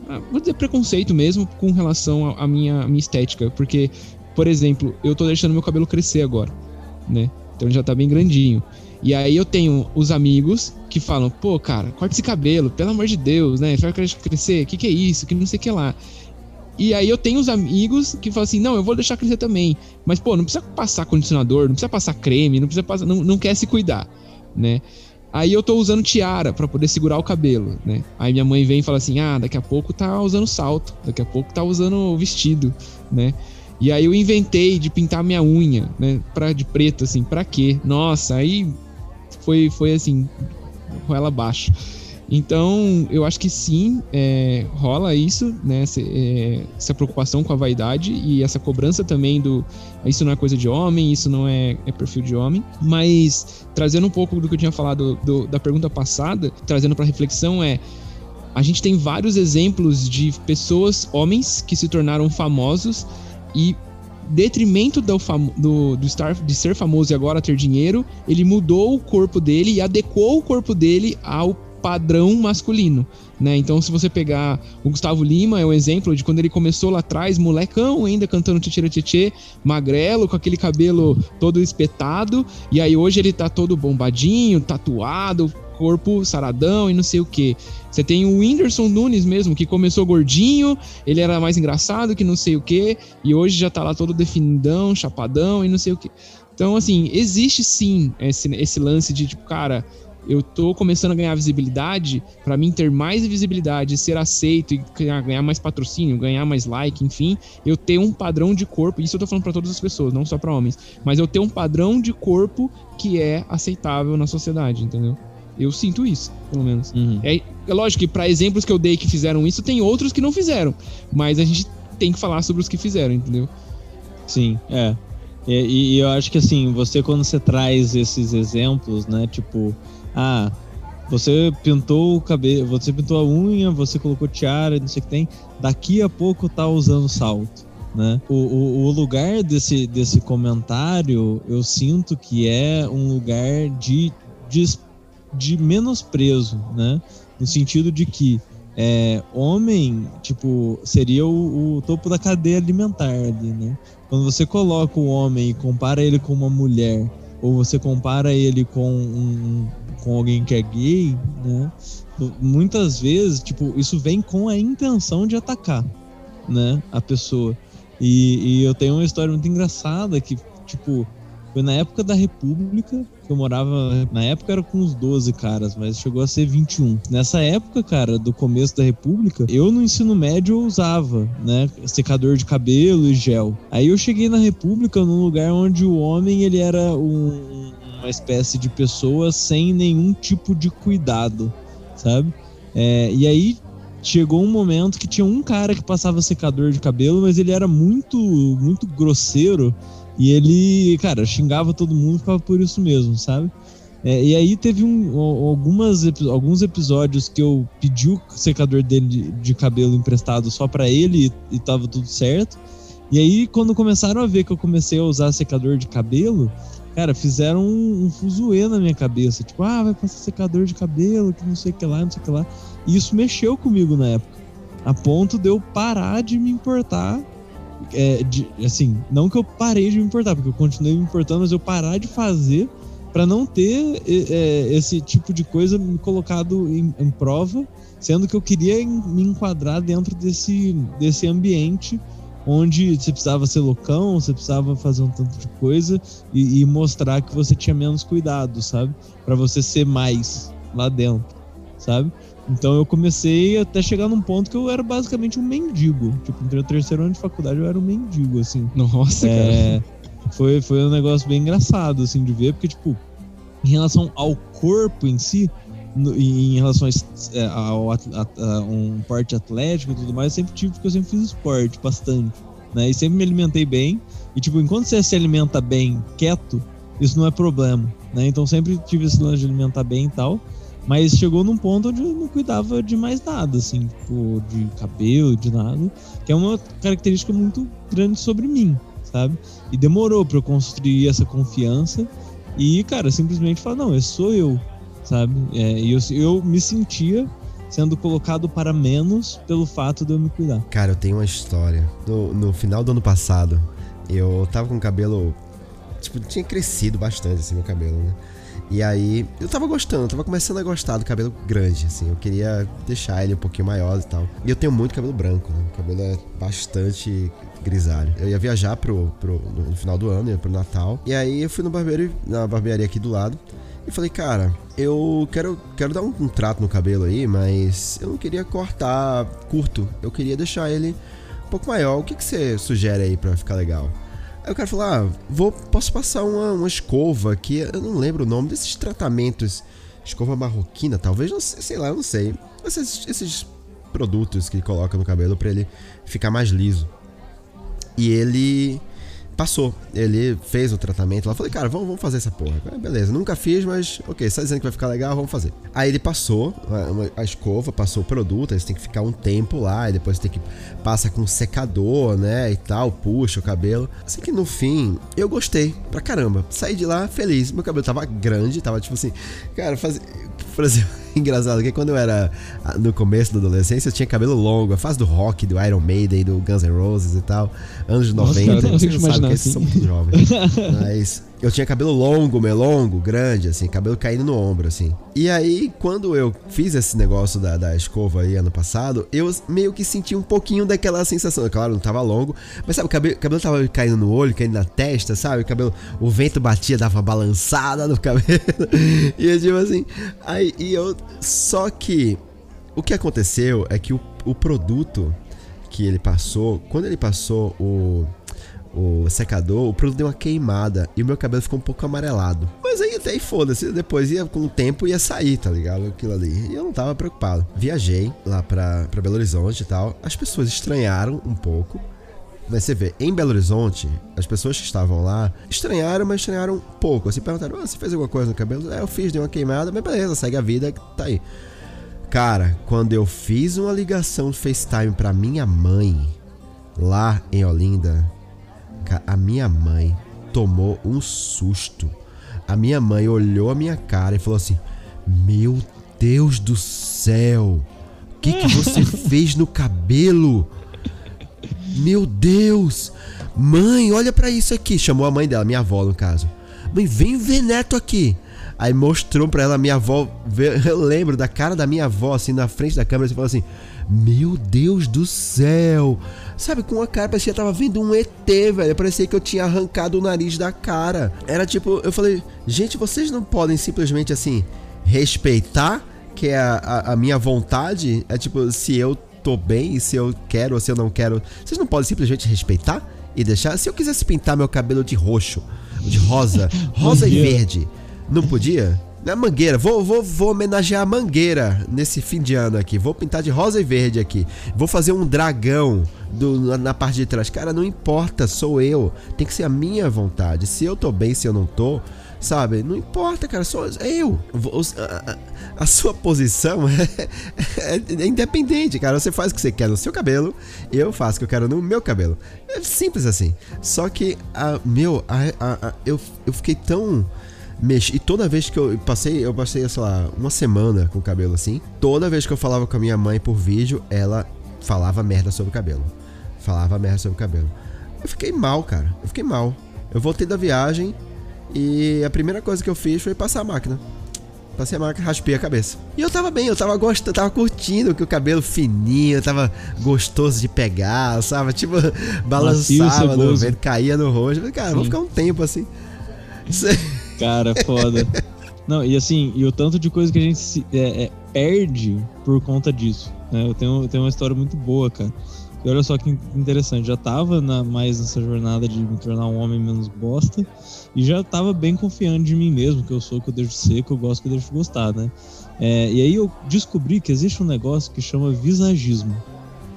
ah, vou dizer preconceito mesmo com relação à minha, minha estética, porque por exemplo, eu tô deixando meu cabelo crescer agora, né? Então ele já tá bem grandinho. E aí eu tenho os amigos que falam, pô, cara, corta esse cabelo, pelo amor de Deus, né? Vai crescer, que, que é isso? Que não sei o que lá. E aí eu tenho os amigos que falam assim, não, eu vou deixar crescer também. Mas, pô, não precisa passar condicionador, não precisa passar creme, não precisa passar. Não, não quer se cuidar, né? Aí eu tô usando tiara para poder segurar o cabelo, né? Aí minha mãe vem e fala assim: "Ah, daqui a pouco tá usando salto, daqui a pouco tá usando vestido", né? E aí eu inventei de pintar minha unha, né, para de preto assim, para quê? Nossa, aí foi foi assim, ela abaixo. Então, eu acho que sim, é, rola isso, né? Essa, é, essa, preocupação com a vaidade e essa cobrança também do. Isso não é coisa de homem, isso não é, é perfil de homem. Mas, trazendo um pouco do que eu tinha falado do, da pergunta passada, trazendo para reflexão, é. A gente tem vários exemplos de pessoas, homens, que se tornaram famosos e detrimento do, do, do estar, de ser famoso e agora ter dinheiro, ele mudou o corpo dele e adequou o corpo dele ao padrão masculino, né? Então, se você pegar o Gustavo Lima, é um exemplo de quando ele começou lá atrás, molecão ainda cantando tchê tchê magrelo, com aquele cabelo todo espetado, e aí hoje ele tá todo bombadinho, tatuado, corpo saradão e não sei o que. Você tem o Whindersson Nunes mesmo, que começou gordinho, ele era mais engraçado que não sei o que, e hoje já tá lá todo definidão, chapadão e não sei o que. Então, assim, existe sim esse, esse lance de, tipo, cara, eu tô começando a ganhar visibilidade, para mim ter mais visibilidade, ser aceito e ganhar mais patrocínio, ganhar mais like, enfim, eu ter um padrão de corpo, isso eu tô falando para todas as pessoas, não só para homens, mas eu ter um padrão de corpo que é aceitável na sociedade, entendeu? Eu sinto isso, pelo menos. Uhum. É, é lógico que para exemplos que eu dei que fizeram isso, tem outros que não fizeram, mas a gente tem que falar sobre os que fizeram, entendeu? Sim, é. E, e eu acho que assim, você quando você traz esses exemplos, né, tipo, ah, você pintou o cabelo, você pintou a unha, você colocou tiara, não sei o que tem. Daqui a pouco tá usando salto, né? O, o, o, lugar desse, desse comentário, eu sinto que é um lugar de, de, de menosprezo, né? No sentido de que é, homem, tipo, seria o, o, topo da cadeia alimentar ali, né? Quando você coloca o homem e compara ele com uma mulher, ou você compara ele com um, com alguém que é gay, né? Muitas vezes, tipo, isso vem com a intenção de atacar, né? A pessoa. E, e eu tenho uma história muito engraçada que, tipo, foi na época da República, que eu morava. Na época era com uns 12 caras, mas chegou a ser 21. Nessa época, cara, do começo da República, eu no ensino médio usava, né? Secador de cabelo e gel. Aí eu cheguei na República num lugar onde o homem ele era um, uma espécie de pessoa sem nenhum tipo de cuidado, sabe? É, e aí chegou um momento que tinha um cara que passava secador de cabelo, mas ele era muito, muito grosseiro e ele, cara, xingava todo mundo, ficava por isso mesmo, sabe? É, e aí teve um, algumas, alguns episódios que eu pedi o secador dele de, cabelo emprestado só para ele e, e tava tudo certo. E aí, quando começaram a ver que eu comecei a usar secador de cabelo, Cara, fizeram um, um fuzuê na minha cabeça. Tipo, ah, vai passar secador de cabelo, que não sei o que lá, não sei o que lá. E isso mexeu comigo na época. A ponto de eu parar de me importar. É, de, assim, não que eu parei de me importar, porque eu continuei me importando, mas eu parar de fazer para não ter é, esse tipo de coisa me colocado em, em prova, sendo que eu queria me enquadrar dentro desse, desse ambiente onde você precisava ser loucão, você precisava fazer um tanto de coisa e, e mostrar que você tinha menos cuidado, sabe? Para você ser mais lá dentro, sabe? Então eu comecei até chegar num ponto que eu era basicamente um mendigo. Tipo, entre o terceiro ano de faculdade eu era um mendigo, assim. Nossa, é, cara. Foi, foi um negócio bem engraçado, assim, de ver, porque, tipo, em relação ao corpo em si, em relação a, é, a, a, um porte atlético e tudo mais, eu sempre tive, porque eu sempre fiz esporte bastante, né? E sempre me alimentei bem. E, tipo, enquanto você se alimenta bem, quieto, isso não é problema, né? Então sempre tive esse lance de alimentar bem e tal. Mas chegou num ponto onde eu não cuidava de mais nada, assim, tipo, de cabelo, de nada. Que é uma característica muito grande sobre mim, sabe? E demorou para eu construir essa confiança. E, cara, simplesmente falar, não, esse sou eu, sabe? É, e eu, eu me sentia sendo colocado para menos pelo fato de eu me cuidar. Cara, eu tenho uma história. No, no final do ano passado, eu tava com o cabelo. Tipo, tinha crescido bastante assim meu cabelo, né? E aí, eu tava gostando, eu tava começando a gostar do cabelo grande, assim. Eu queria deixar ele um pouquinho maior e tal. E eu tenho muito cabelo branco, né? O cabelo é bastante grisalho. Eu ia viajar pro, pro, no final do ano, ia pro Natal. E aí eu fui no barbeiro, na barbearia aqui do lado. E falei, cara, eu quero, quero dar um, um, trato no cabelo aí, mas eu não queria cortar curto. Eu queria deixar ele um pouco maior. O que, que você sugere aí pra ficar legal? Aí o cara falou, ah, vou, posso passar uma, uma escova aqui. Eu não lembro o nome desses tratamentos. Escova marroquina, talvez, não sei, sei lá, eu não sei. Esses, esses produtos que coloca no cabelo para ele ficar mais liso. E ele passou. Ele fez o tratamento lá. Falei, cara, vamos, vamos fazer essa porra. beleza, nunca fiz, mas ok, você tá dizendo que vai ficar legal, vamos fazer. Aí ele passou a, a escova, passou o produto, aí você tem que ficar um tempo lá, e depois tem que passa com secador, né, e tal, puxa o cabelo. Assim que no fim, eu gostei pra caramba. Saí de lá feliz. Meu cabelo tava grande, tava tipo assim, cara, faz, por exemplo, <laughs> engraçado que quando eu era no começo da adolescência, eu tinha cabelo longo, a fase do rock, do Iron Maiden, do Guns N' Roses e tal, anos Nossa, 90. Cara, não vocês sabem que esses são muito jovens. <laughs> Mas eu tinha cabelo longo, meio longo, grande, assim, cabelo caindo no ombro, assim. E aí, quando eu fiz esse negócio da, da escova aí ano passado, eu meio que senti um pouquinho daquela sensação. Claro, não tava longo, mas sabe, o cabelo, cabelo tava caindo no olho, caindo na testa, sabe? O cabelo, o vento batia, dava balançada no <laughs> cabelo. e eu, tipo assim, aí, e eu. Só que o que aconteceu é que o, o produto que ele passou, quando ele passou o o secador, o produto deu uma queimada e o meu cabelo ficou um pouco amarelado. Mas aí até aí foda-se, depois ia com o tempo ia sair, tá ligado? Aquilo ali. E eu não tava preocupado. Viajei lá pra, pra Belo Horizonte e tal. As pessoas estranharam um pouco. Mas você vê, em Belo Horizonte, as pessoas que estavam lá estranharam, mas estranharam um pouco. Assim, perguntaram: ah, você fez alguma coisa no cabelo? É, eu fiz, dei uma queimada, mas beleza, segue a vida, tá aí. Cara, quando eu fiz uma ligação FaceTime pra minha mãe, lá em Olinda, a minha mãe tomou um susto. A minha mãe olhou a minha cara e falou assim: Meu Deus do céu, o que, que você <laughs> fez no cabelo? Meu Deus, mãe, olha para isso aqui. Chamou a mãe dela, minha avó no caso. Mãe, vem ver neto aqui. Aí mostrou pra ela, minha avó. <laughs> Eu lembro da cara da minha avó, assim, na frente da câmera, e falou assim: Meu Deus do céu, Sabe, com a cara, parecia que eu tava vendo um ET, velho. Parecia que eu tinha arrancado o nariz da cara. Era tipo, eu falei, gente, vocês não podem simplesmente assim respeitar que é a, a, a minha vontade. É tipo, se eu tô bem, se eu quero ou se eu não quero. Vocês não podem simplesmente respeitar e deixar. Se eu quisesse pintar meu cabelo de roxo, de rosa, <laughs> rosa e verde, não podia? Na mangueira, vou, vou, vou homenagear a mangueira nesse fim de ano aqui. Vou pintar de rosa e verde aqui. Vou fazer um dragão do, na parte de trás. Cara, não importa, sou eu. Tem que ser a minha vontade. Se eu tô bem, se eu não tô, sabe? Não importa, cara, sou eu. A, a, a sua posição é, <laughs> é, é, independente, cara. Você faz o que você quer no seu cabelo, eu faço o que eu quero no meu cabelo. É simples assim. Só que, a, meu, a, eu, eu fiquei tão e toda vez que eu passei, eu passei, sei lá, uma semana com o cabelo assim. Toda vez que eu falava com a minha mãe por vídeo, ela falava merda sobre o cabelo. Falava merda sobre o cabelo. Eu fiquei mal, cara. Eu fiquei mal. Eu voltei da viagem e a primeira coisa que eu fiz foi passar a máquina. Passei a máquina, raspei a cabeça. E eu tava bem, eu tava gostando, tava curtindo que o cabelo fininho, tava gostoso de pegar, sabe? Tipo, balançava no vento, caía no rosto. Falei, cara, Sim. vou ficar um tempo assim. <laughs> Cara, foda. Não, e assim, e o tanto de coisa que a gente se, é, é, perde por conta disso. Né? Eu, tenho, eu tenho uma história muito boa, cara. E olha só que interessante, já tava na, mais nessa jornada de me tornar um homem menos bosta e já tava bem confiante de mim mesmo, que eu sou, que eu deixo de ser, que eu gosto, que eu deixo de gostar, né? É, e aí eu descobri que existe um negócio que chama visagismo,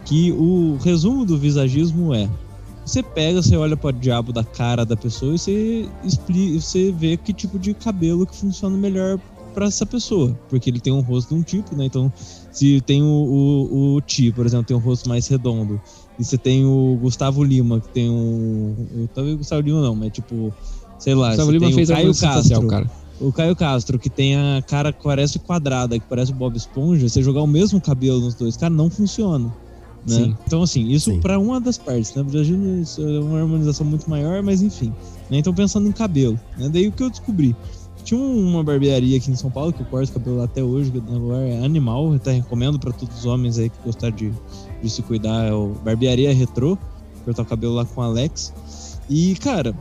que o resumo do visagismo é você pega, você olha para o diabo da cara da pessoa e você explica, você vê que tipo de cabelo que funciona melhor para essa pessoa, porque ele tem um rosto de um tipo, né? Então, se tem o, o, o Ti, por exemplo, tem um rosto mais redondo, e você tem o Gustavo Lima, que tem um. Talvez o Gustavo Lima não, mas tipo, sei lá. Gustavo Lima fez o Caio Castro. Cara. O Caio Castro, que tem a cara que parece quadrada, que parece o Bob Esponja, você jogar o mesmo cabelo nos dois, cara, não funciona. Né? Então, assim, isso para uma das partes, né? O Brasil é uma harmonização muito maior, mas enfim. Né? Então, pensando em cabelo, né? Daí o que eu descobri? Tinha uma barbearia aqui em São Paulo que eu corto cabelo até hoje, que é animal. Eu até recomendo para todos os homens aí que gostarem de, de se cuidar. É o Barbearia Retrô, cortar o cabelo lá com o Alex. E, cara,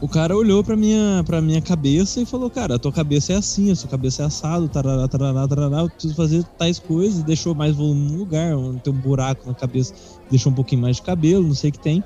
o cara olhou pra minha, pra minha cabeça e falou, cara, a tua cabeça é assim, a sua cabeça é assado, tarará, tarará, tarará, eu preciso fazer tais coisas, deixou mais volume no lugar, tem um buraco na cabeça, deixou um pouquinho mais de cabelo, não sei o que tem.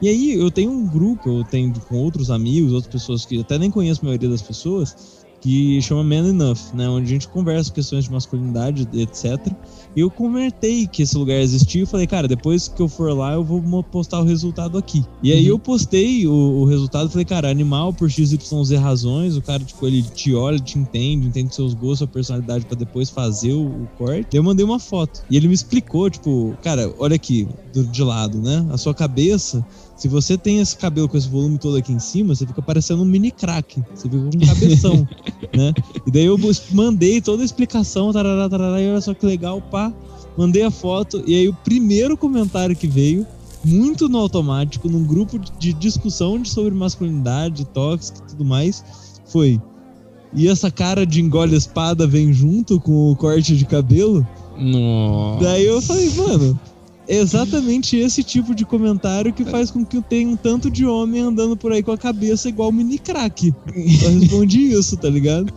E aí eu tenho um grupo, eu tenho com outros amigos, outras pessoas que até nem conheço a maioria das pessoas, que chama Man Enough, né? Onde a gente conversa questões de masculinidade, etc. E eu comentei que esse lugar existia e falei, cara, depois que eu for lá, eu vou postar o resultado aqui. E aí uhum. eu postei o, o resultado falei, cara, animal por XYZ razões, o cara, tipo, ele te olha, te entende, entende seus gostos, sua personalidade para depois fazer o, o corte. Eu mandei uma foto. E ele me explicou, tipo, cara, olha aqui, do, de lado, né? A sua cabeça se você tem esse cabelo com esse volume todo aqui em cima, você fica parecendo um mini crack. Você fica com um cabeção, <laughs> né? E daí eu mandei toda a explicação, tarará, tarará, e olha só que legal, pá. Mandei a foto, e aí o primeiro comentário que veio, muito no automático, num grupo de discussão sobre masculinidade, tóxica e tudo mais, foi. E essa cara de engole espada vem junto com o corte de cabelo? Nossa. Daí eu falei, mano, exatamente esse tipo de comentário que faz com que eu tenha um tanto de homem andando por aí com a cabeça igual mini crack. Eu respondi isso, tá ligado?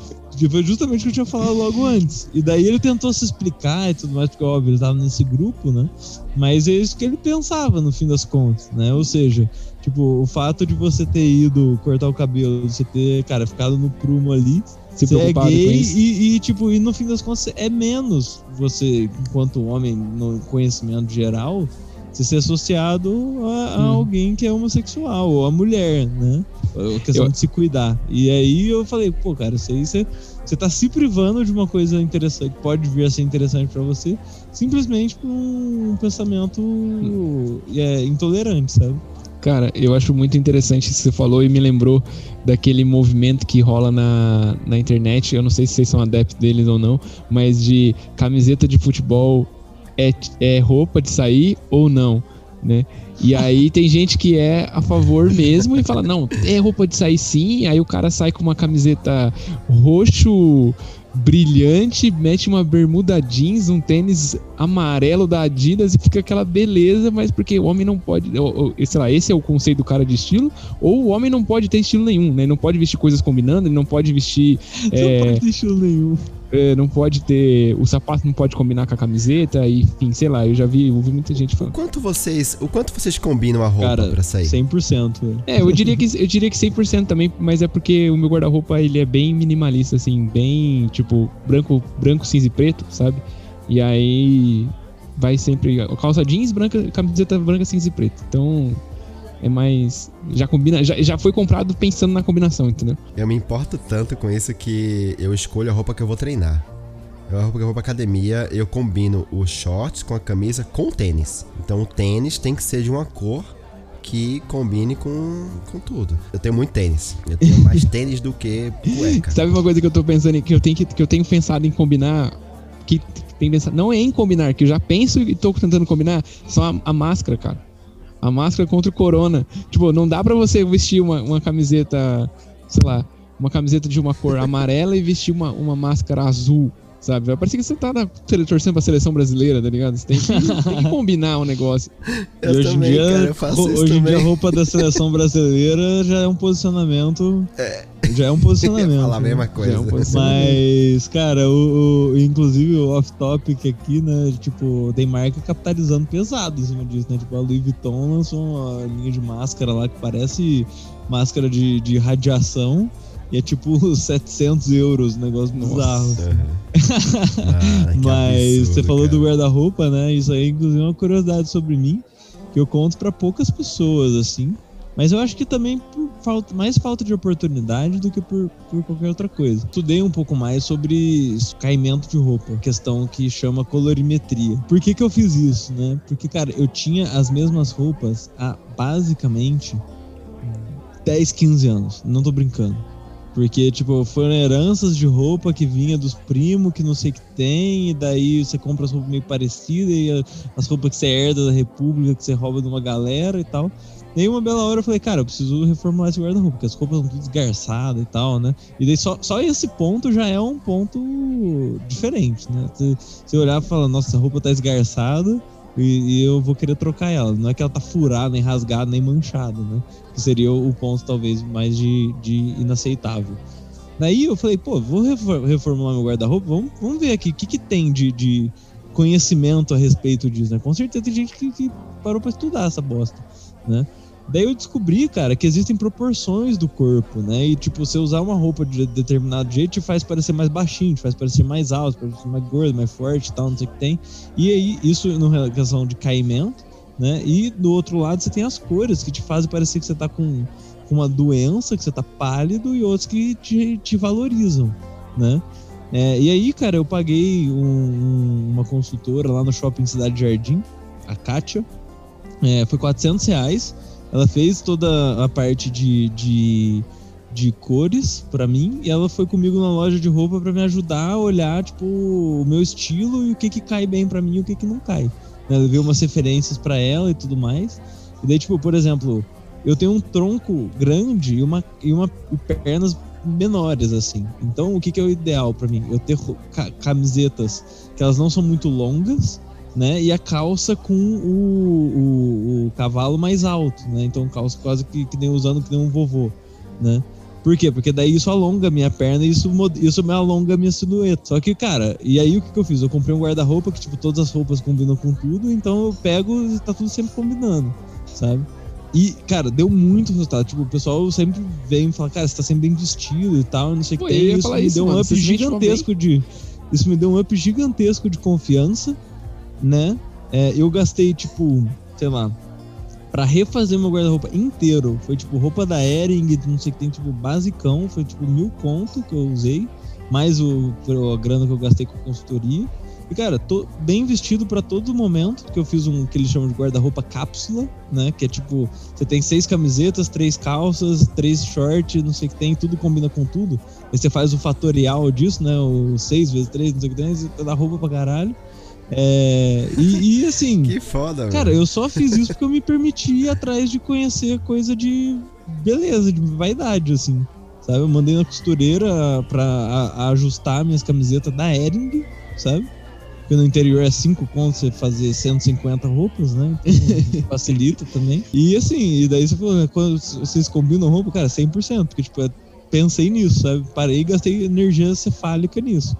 Foi justamente o que eu tinha falado logo antes. E daí ele tentou se explicar e tudo mais, porque óbvio, ele tava nesse grupo, né? Mas é isso que ele pensava no fim das contas, né? Ou seja, tipo, o fato de você ter ido cortar o cabelo, você ter, cara, ficado no prumo ali, se você é gay e, e, tipo, e no fim das contas é menos você, enquanto homem, no conhecimento geral, você ser associado a, a hum. alguém que é homossexual, ou a mulher, né? A questão eu... de se cuidar. E aí eu falei, pô, cara, isso aí você, você tá se privando de uma coisa interessante, que pode vir a ser interessante para você, simplesmente por um pensamento hum. é, intolerante, sabe? Cara, eu acho muito interessante isso que você falou e me lembrou daquele movimento que rola na, na internet. Eu não sei se vocês são adeptos deles ou não, mas de camiseta de futebol é, é roupa de sair ou não, né? E aí tem gente que é a favor mesmo e fala, não, é roupa de sair sim. Aí o cara sai com uma camiseta roxo brilhante, mete uma bermuda jeans, um tênis amarelo da Adidas e fica aquela beleza, mas porque o homem não pode, ou, ou, sei lá, esse é o conceito do cara de estilo, ou o homem não pode ter estilo nenhum, né? Ele não pode vestir coisas combinando, ele não pode vestir. Não é, pode ter estilo nenhum. É, não pode ter. O sapato não pode combinar com a camiseta, e, enfim, sei lá, eu já vi, ouvi muita gente falando. O quanto vocês, o quanto vocês combinam a roupa Cara, pra sair? 100%. Velho. É, eu diria, que, eu diria que 100% também, mas é porque o meu guarda-roupa ele é bem minimalista, assim, bem, tipo, branco, branco, cinza e preto, sabe? E aí vai sempre. Calça jeans, branca, camiseta branca, cinza e preto. Então é mais. Já combina. Já, já foi comprado pensando na combinação, entendeu? Eu me importo tanto com isso que eu escolho a roupa que eu vou treinar. Eu, a roupa que eu vou pra academia, eu combino os shorts com a camisa com o tênis. Então o tênis tem que ser de uma cor que combine com, com tudo. Eu tenho muito tênis. Eu tenho mais <laughs> tênis do que cueca. Sabe uma coisa que eu tô pensando que eu tenho que, que eu tenho pensado em combinar que tem pensado, não é em combinar, que eu já penso e tô tentando combinar, são a, a máscara, cara a máscara contra o corona. Tipo, não dá para você vestir uma, uma camiseta, sei lá, uma camiseta de uma cor amarela e vestir uma, uma máscara azul sabe? Vai parecer que você tá na, torcendo pra seleção brasileira, tá ligado? Você tem que, tem que combinar o um negócio. <laughs> Eu e hoje também, em dia, cara, eu faço hoje em dia a roupa da seleção <laughs> brasileira já é um posicionamento. É. Já é um posicionamento. falar a mesma coisa. É um Mas, cara, o, o, inclusive o off-topic aqui, né? Tipo, tem marca capitalizando pesado em cima disso, né? Tipo, a Louis Vuitton lançou uma linha de máscara lá que parece máscara de, de radiação e é tipo <laughs> 700 euros, um negócio bizarro. <laughs> ah, <laughs> Mas absurdo, você falou cara. do guarda-roupa, né? Isso aí, inclusive, é uma curiosidade sobre mim, que eu conto para poucas pessoas, assim. Mas eu acho que também por falta, mais falta de oportunidade do que por, por qualquer outra coisa. Estudei um pouco mais sobre caimento de roupa, questão que chama colorimetria. Por que, que eu fiz isso, né? Porque, cara, eu tinha as mesmas roupas há basicamente 10, 15 anos. Não tô brincando. Porque, tipo, foram heranças de roupa que vinha dos primos, que não sei o que tem, e daí você compra as roupas meio parecidas, e as roupas que você herda da República, que você rouba de uma galera e tal. E aí, uma bela hora, eu falei, cara, eu preciso reformular esse guarda-roupa, porque as roupas são tudo desgarçadas e tal, né? E daí, só, só esse ponto já é um ponto diferente, né? Você, você olhar e falar, nossa, essa roupa tá esgarçada, e, e, eu vou querer trocar ela. Não é que ela tá furada, nem rasgada, nem manchada, né? Que seria o ponto talvez mais de, de inaceitável. Daí eu falei, pô, vou reformular meu guarda-roupa, vamos, vamos ver aqui o que, que tem de, de conhecimento a respeito disso, né? Com certeza tem gente que, que parou para estudar essa bosta, né? Daí eu descobri, cara, que existem proporções do corpo, né? E, tipo, você usar uma roupa de determinado jeito te faz parecer mais baixinho, te faz parecer mais alto, parecer mais gordo, mais forte e tal, não sei o que tem. E aí, isso no relação de caimento, né? E do outro lado você tem as cores que te fazem parecer que você tá com, uma doença, que você tá pálido e outros que te, te valorizam, né? É, e aí, cara, eu paguei um, uma consultora lá no shopping Cidade Jardim, a Kátia. É, foi 400 reais. Ela fez toda a parte de, de, de cores para mim e ela foi comigo na loja de roupa para me ajudar a olhar, tipo, o meu estilo e o que que cai bem para mim e o que que não cai. Ela levei umas referências para ela e tudo mais. E daí, tipo, por exemplo, eu tenho um tronco grande e uma, e uma e pernas menores, assim. Então, o que, que é o ideal para mim? Eu ter camisetas que elas não são muito longas, né? E a calça com o, o, o cavalo mais alto, né? Então calça quase que, que nem usando que nem um vovô, né? Por quê? Porque daí isso alonga a minha perna e isso, isso me alonga a minha silhueta. Só que, cara, e aí o que, que eu fiz? Eu comprei um guarda-roupa que, tipo, todas as roupas combinam com tudo, então eu pego e tá tudo sempre combinando, sabe? E, cara, deu muito resultado. Tipo, o pessoal sempre vem e fala, cara, você tá sempre bem vestido e tal, não sei o que tem. Isso me isso, deu mano, um up gigantesco de. Isso me deu um up gigantesco de confiança né? É, eu gastei, tipo, sei lá, para refazer meu guarda-roupa inteiro. Foi tipo roupa da Ering, não sei o que tem, tipo, basicão. Foi tipo mil conto que eu usei, mais o, a grana que eu gastei com consultoria. E, cara, tô bem vestido para todo momento, que eu fiz um que eles chamam de guarda-roupa cápsula, né? Que é tipo, você tem seis camisetas, três calças, três shorts, não sei o que tem, tudo combina com tudo. Aí você faz o fatorial disso, né? O seis vezes três, não sei o que tem, você dá roupa pra caralho. É, e, e, assim. <laughs> Que foda, Cara, eu só fiz isso porque eu me permiti ir atrás de conhecer coisa de beleza, de vaidade, assim. Sabe? Eu mandei na costureira pra a, a ajustar minhas camisetas da Ering, sabe? Porque no interior é 5 contos você fazer 150 roupas, né? Então, <laughs> facilita também. E assim, e daí você falou, né, quando vocês combinam roupa, cara, 100%. Porque, tipo, eu pensei nisso, sabe? Parei e gastei energia cefálica nisso.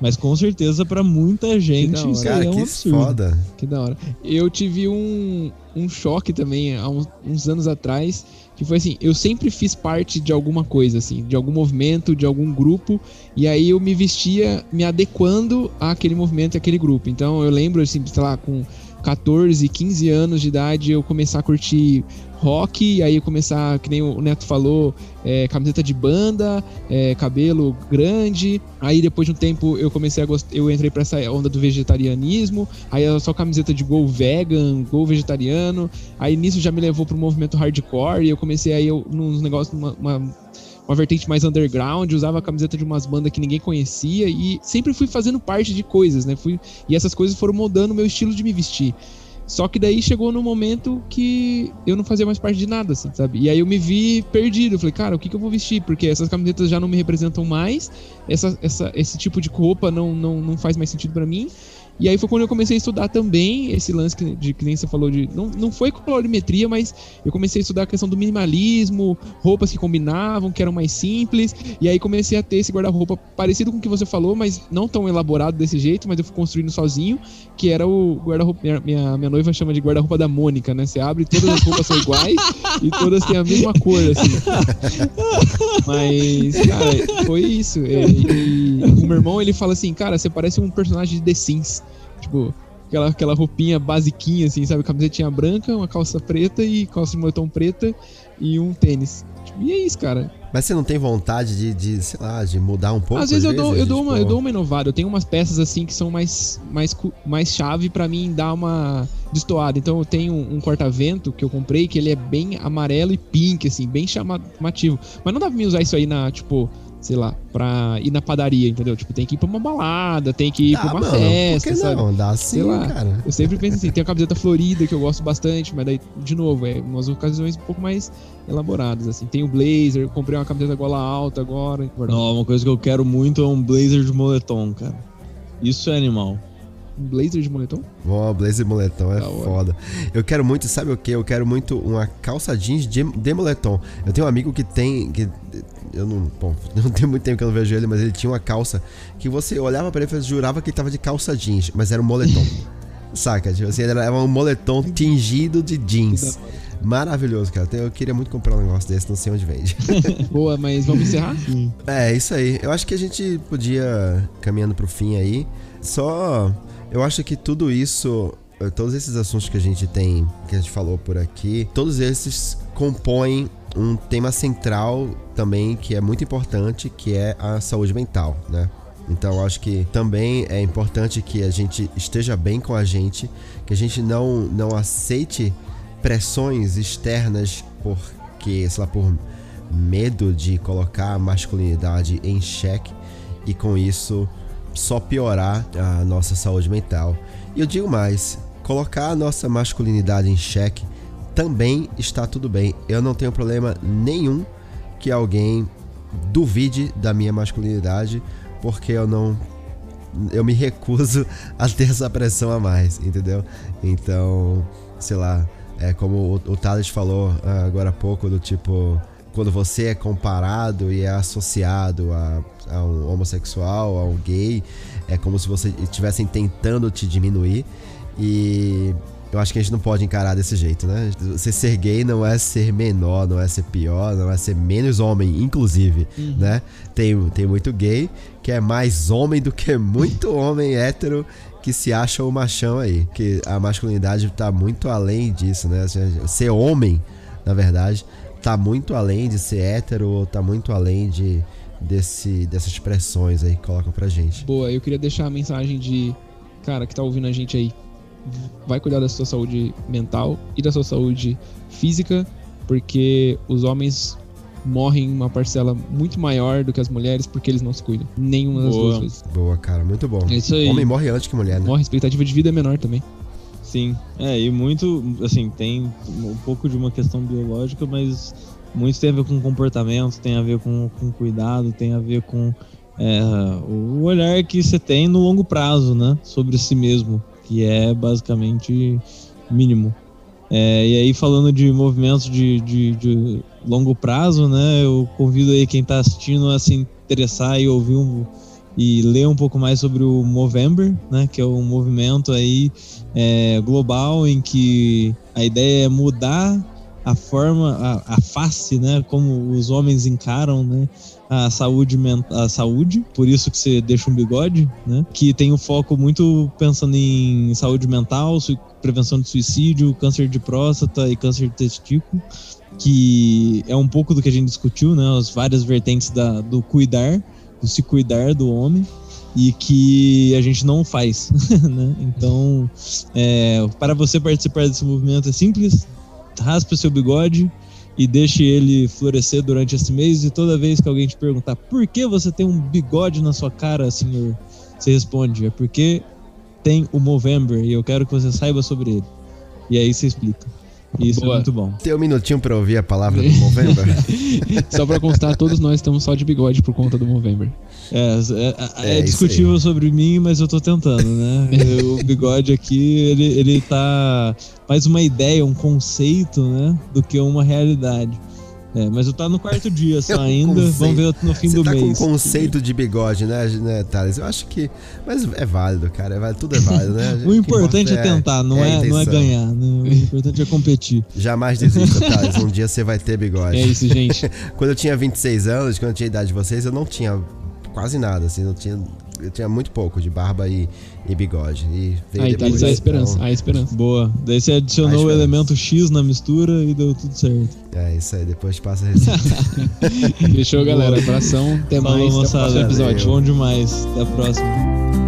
Mas com certeza para muita gente isso Cara, é um que absurdo. foda. Que da hora. Eu tive um, um choque também há uns, uns, anos atrás, que foi assim, eu sempre fiz parte de alguma coisa, assim, de algum movimento, de algum grupo, e aí eu me vestia me adequando àquele movimento e àquele grupo. Então eu lembro, assim, sei lá, com 14, 15 anos de idade, eu começar a curtir rock, aí eu começar, que nem o Neto falou, é, camiseta de banda, é, cabelo grande. Aí depois de um tempo eu comecei a gostar, eu entrei para essa onda do vegetarianismo. Aí era só camiseta de gol vegan, gol vegetariano. Aí nisso já me levou pro movimento hardcore e eu comecei aí nos negócios, uma, uma uma vertente mais underground, usava a camiseta de umas bandas que ninguém conhecia e sempre fui fazendo parte de coisas, né? Fui, e essas coisas foram moldando o meu estilo de me vestir. Só que daí chegou no momento que eu não fazia mais parte de nada, assim, sabe? E aí eu me vi perdido. Falei, cara, o que, que eu vou vestir? Porque essas camisetas já não me representam mais, essa, essa, esse tipo de roupa não, não, não faz mais sentido para mim. E aí foi quando eu comecei a estudar também esse lance que, de que nem você falou de. Não, não foi colorimetria, mas eu comecei a estudar a questão do minimalismo, roupas que combinavam, que eram mais simples. E aí comecei a ter esse guarda-roupa parecido com o que você falou, mas não tão elaborado desse jeito, mas eu fui construindo sozinho, que era o guarda-roupa. Minha, minha, minha, noiva chama de guarda-roupa da Mônica, né? Você abre todas as roupas são iguais e todas têm a mesma cor, assim. <laughs> Mas, cara, foi isso. E, e meu irmão ele fala assim, cara, você parece um personagem de The Sims. Tipo, aquela, aquela roupinha basiquinha, assim, sabe? Camisetinha branca, uma calça preta e calça de moletom preta e um tênis. Tipo, e é isso, cara. Mas você não tem vontade de, de sei lá, de mudar um pouco? Às vezes, às eu, vezes, dou, eu, dou uma, eu dou uma inovada. Eu tenho umas peças assim que são mais, mais, mais chave para mim dar uma destoada. Então eu tenho um, um corta-vento que eu comprei que ele é bem amarelo e pink, assim, bem chamativo. Mas não dá pra mim usar isso aí na, tipo, sei lá, pra ir na padaria, entendeu? Tipo, tem que ir pra uma balada, tem que ir Dá, pra uma mano, festa, por que sabe? Não, dá sim, sei lá. cara. Eu sempre penso assim, tem a camiseta florida que eu gosto bastante, mas daí, de novo, é umas ocasiões um pouco mais elaboradas, assim. Tem o blazer, comprei uma camiseta gola alta agora. Não, uma coisa que eu quero muito é um blazer de moletom, cara. Isso é animal. Blazer de moletom? Bom, blazer de moletom é Da hora. foda. Eu quero muito, sabe o que? Eu quero muito uma calça jeans de, de moletom. Eu tenho um amigo que tem. Que, eu não. Bom, <laughs> não tem muito tempo que eu não vejo ele, mas ele tinha uma calça que você olhava pra ele e jurava que ele tava de calça jeans, mas era um moletom. <laughs> Saca? Tipo assim, era um moletom tingido de jeans. Maravilhoso, cara. Eu queria muito comprar um negócio desse, não sei onde vende. <laughs> Boa, mas vamos encerrar? É, isso aí. Eu acho que a gente podia, caminhando pro fim aí, só. Eu acho que tudo isso, eh, todos esses assuntos que a gente tem, que a gente falou por aqui, todos esses compõem um tema central também que é muito importante, que é a saúde mental, né? Então acho que também é importante que a gente esteja bem com a gente, que a gente não, não aceite pressões externas porque, sei lá, por medo de colocar a masculinidade em xeque e com isso só piorar a nossa saúde mental. E eu digo mais, colocar a nossa masculinidade em xeque também está tudo bem. Eu não tenho problema nenhum que alguém duvide da minha masculinidade, porque eu não eu me recuso <laughs> a ter essa pressão a mais, entendeu? Então, sei lá, é como o, o Thales falou ah, agora há pouco, do tipo, quando você é comparado e é associado a, a um homossexual, a um gay, é como se você estivessem tentando te diminuir. E eu acho que a gente não pode encarar desse jeito, né? Você ser gay não é ser menor, não é ser pior, não é ser menos homem, inclusive, né? Tem, tem muito gay que é mais homem do que muito <laughs> homem hétero que se acha o machão aí. Que a masculinidade tá muito além disso, né? Ser homem, na verdade, tá muito além de ser hétero, ou tá muito além de desse, dessas pressões aí que colocam pra gente. Boa, eu queria deixar a mensagem de cara que tá ouvindo a gente aí. Vai cuidar da sua saúde mental e da sua saúde física, porque os homens morrem uma parcela muito maior do que as mulheres porque eles não se cuidam. Nenhuma das Boa. duas vezes. Boa, cara, muito bom. É isso aí. Homem morre antes que mulher, né? Morre, a expectativa de vida é menor também. Sim, é, e muito, assim, tem um pouco de uma questão biológica, mas muito tem a ver com comportamento, tem a ver com, com cuidado, tem a ver com é, o olhar que você tem no longo prazo, né, sobre si mesmo, que é basicamente mínimo. É, e aí, falando de movimentos de, de, de longo prazo, né, eu convido aí quem está assistindo a se interessar e ouvir um, e ler um pouco mais sobre o Movember, né, que é um movimento aí é, global em que a ideia é mudar a forma, a, a face, né, como os homens encaram, né, a saúde a saúde, por isso que você deixa um bigode, né, que tem um foco muito pensando em saúde mental, prevenção de suicídio, câncer de próstata e câncer de testículo, que é um pouco do que a gente discutiu, né, as várias vertentes da, do cuidar, do se cuidar do homem e que a gente não faz, <laughs> né? Então, é, para você participar desse movimento é simples, raspe o seu bigode e deixe ele florescer durante esse mês e toda vez que alguém te perguntar por que você tem um bigode na sua cara, senhor, você responde, é porque tem o Movember e eu quero que você saiba sobre ele. E aí você explica. Isso Boa. é muito bom. Tem um minutinho pra ouvir a palavra do Movember? <laughs> Só pra constar, todos nós estamos só de bigode por conta do Movember. É, é, é É, discutível sobre mim, mas eu tô tentando, né? <laughs> o bigode aqui, ele, ele tá mais uma ideia, um conceito, né? Do que uma realidade. É, mas eu tá no quarto dia <laughs> só É ainda. Vamos ver no fim Você do tá mês. com um conceito de bigode, né, né, Thales? Eu acho que. Mas é válido, cara. É válido, tudo é válido, né? <laughs> O importante é, tentar, não a é, não é ganhar. né? O importante é competir. <laughs> Jamais desista, Thales. Um dia você vai ter bigode. É isso, gente. Quando eu tinha 26 anos, quando eu tinha a idade de vocês, eu não tinha quase nada, assim, não tinha. Eu tinha muito pouco de barba e, e bigode. E veio Aí, depois, Thales, a esperança, então, a esperança. Boa. Daí você adicionou o esperança. elemento X na mistura e deu tudo certo. é isso aí, depois passa a receita. <laughs> Fechou, galera. Abração. Até Falou, mais. Até o próximo episódio. Bom demais. Até a próxima.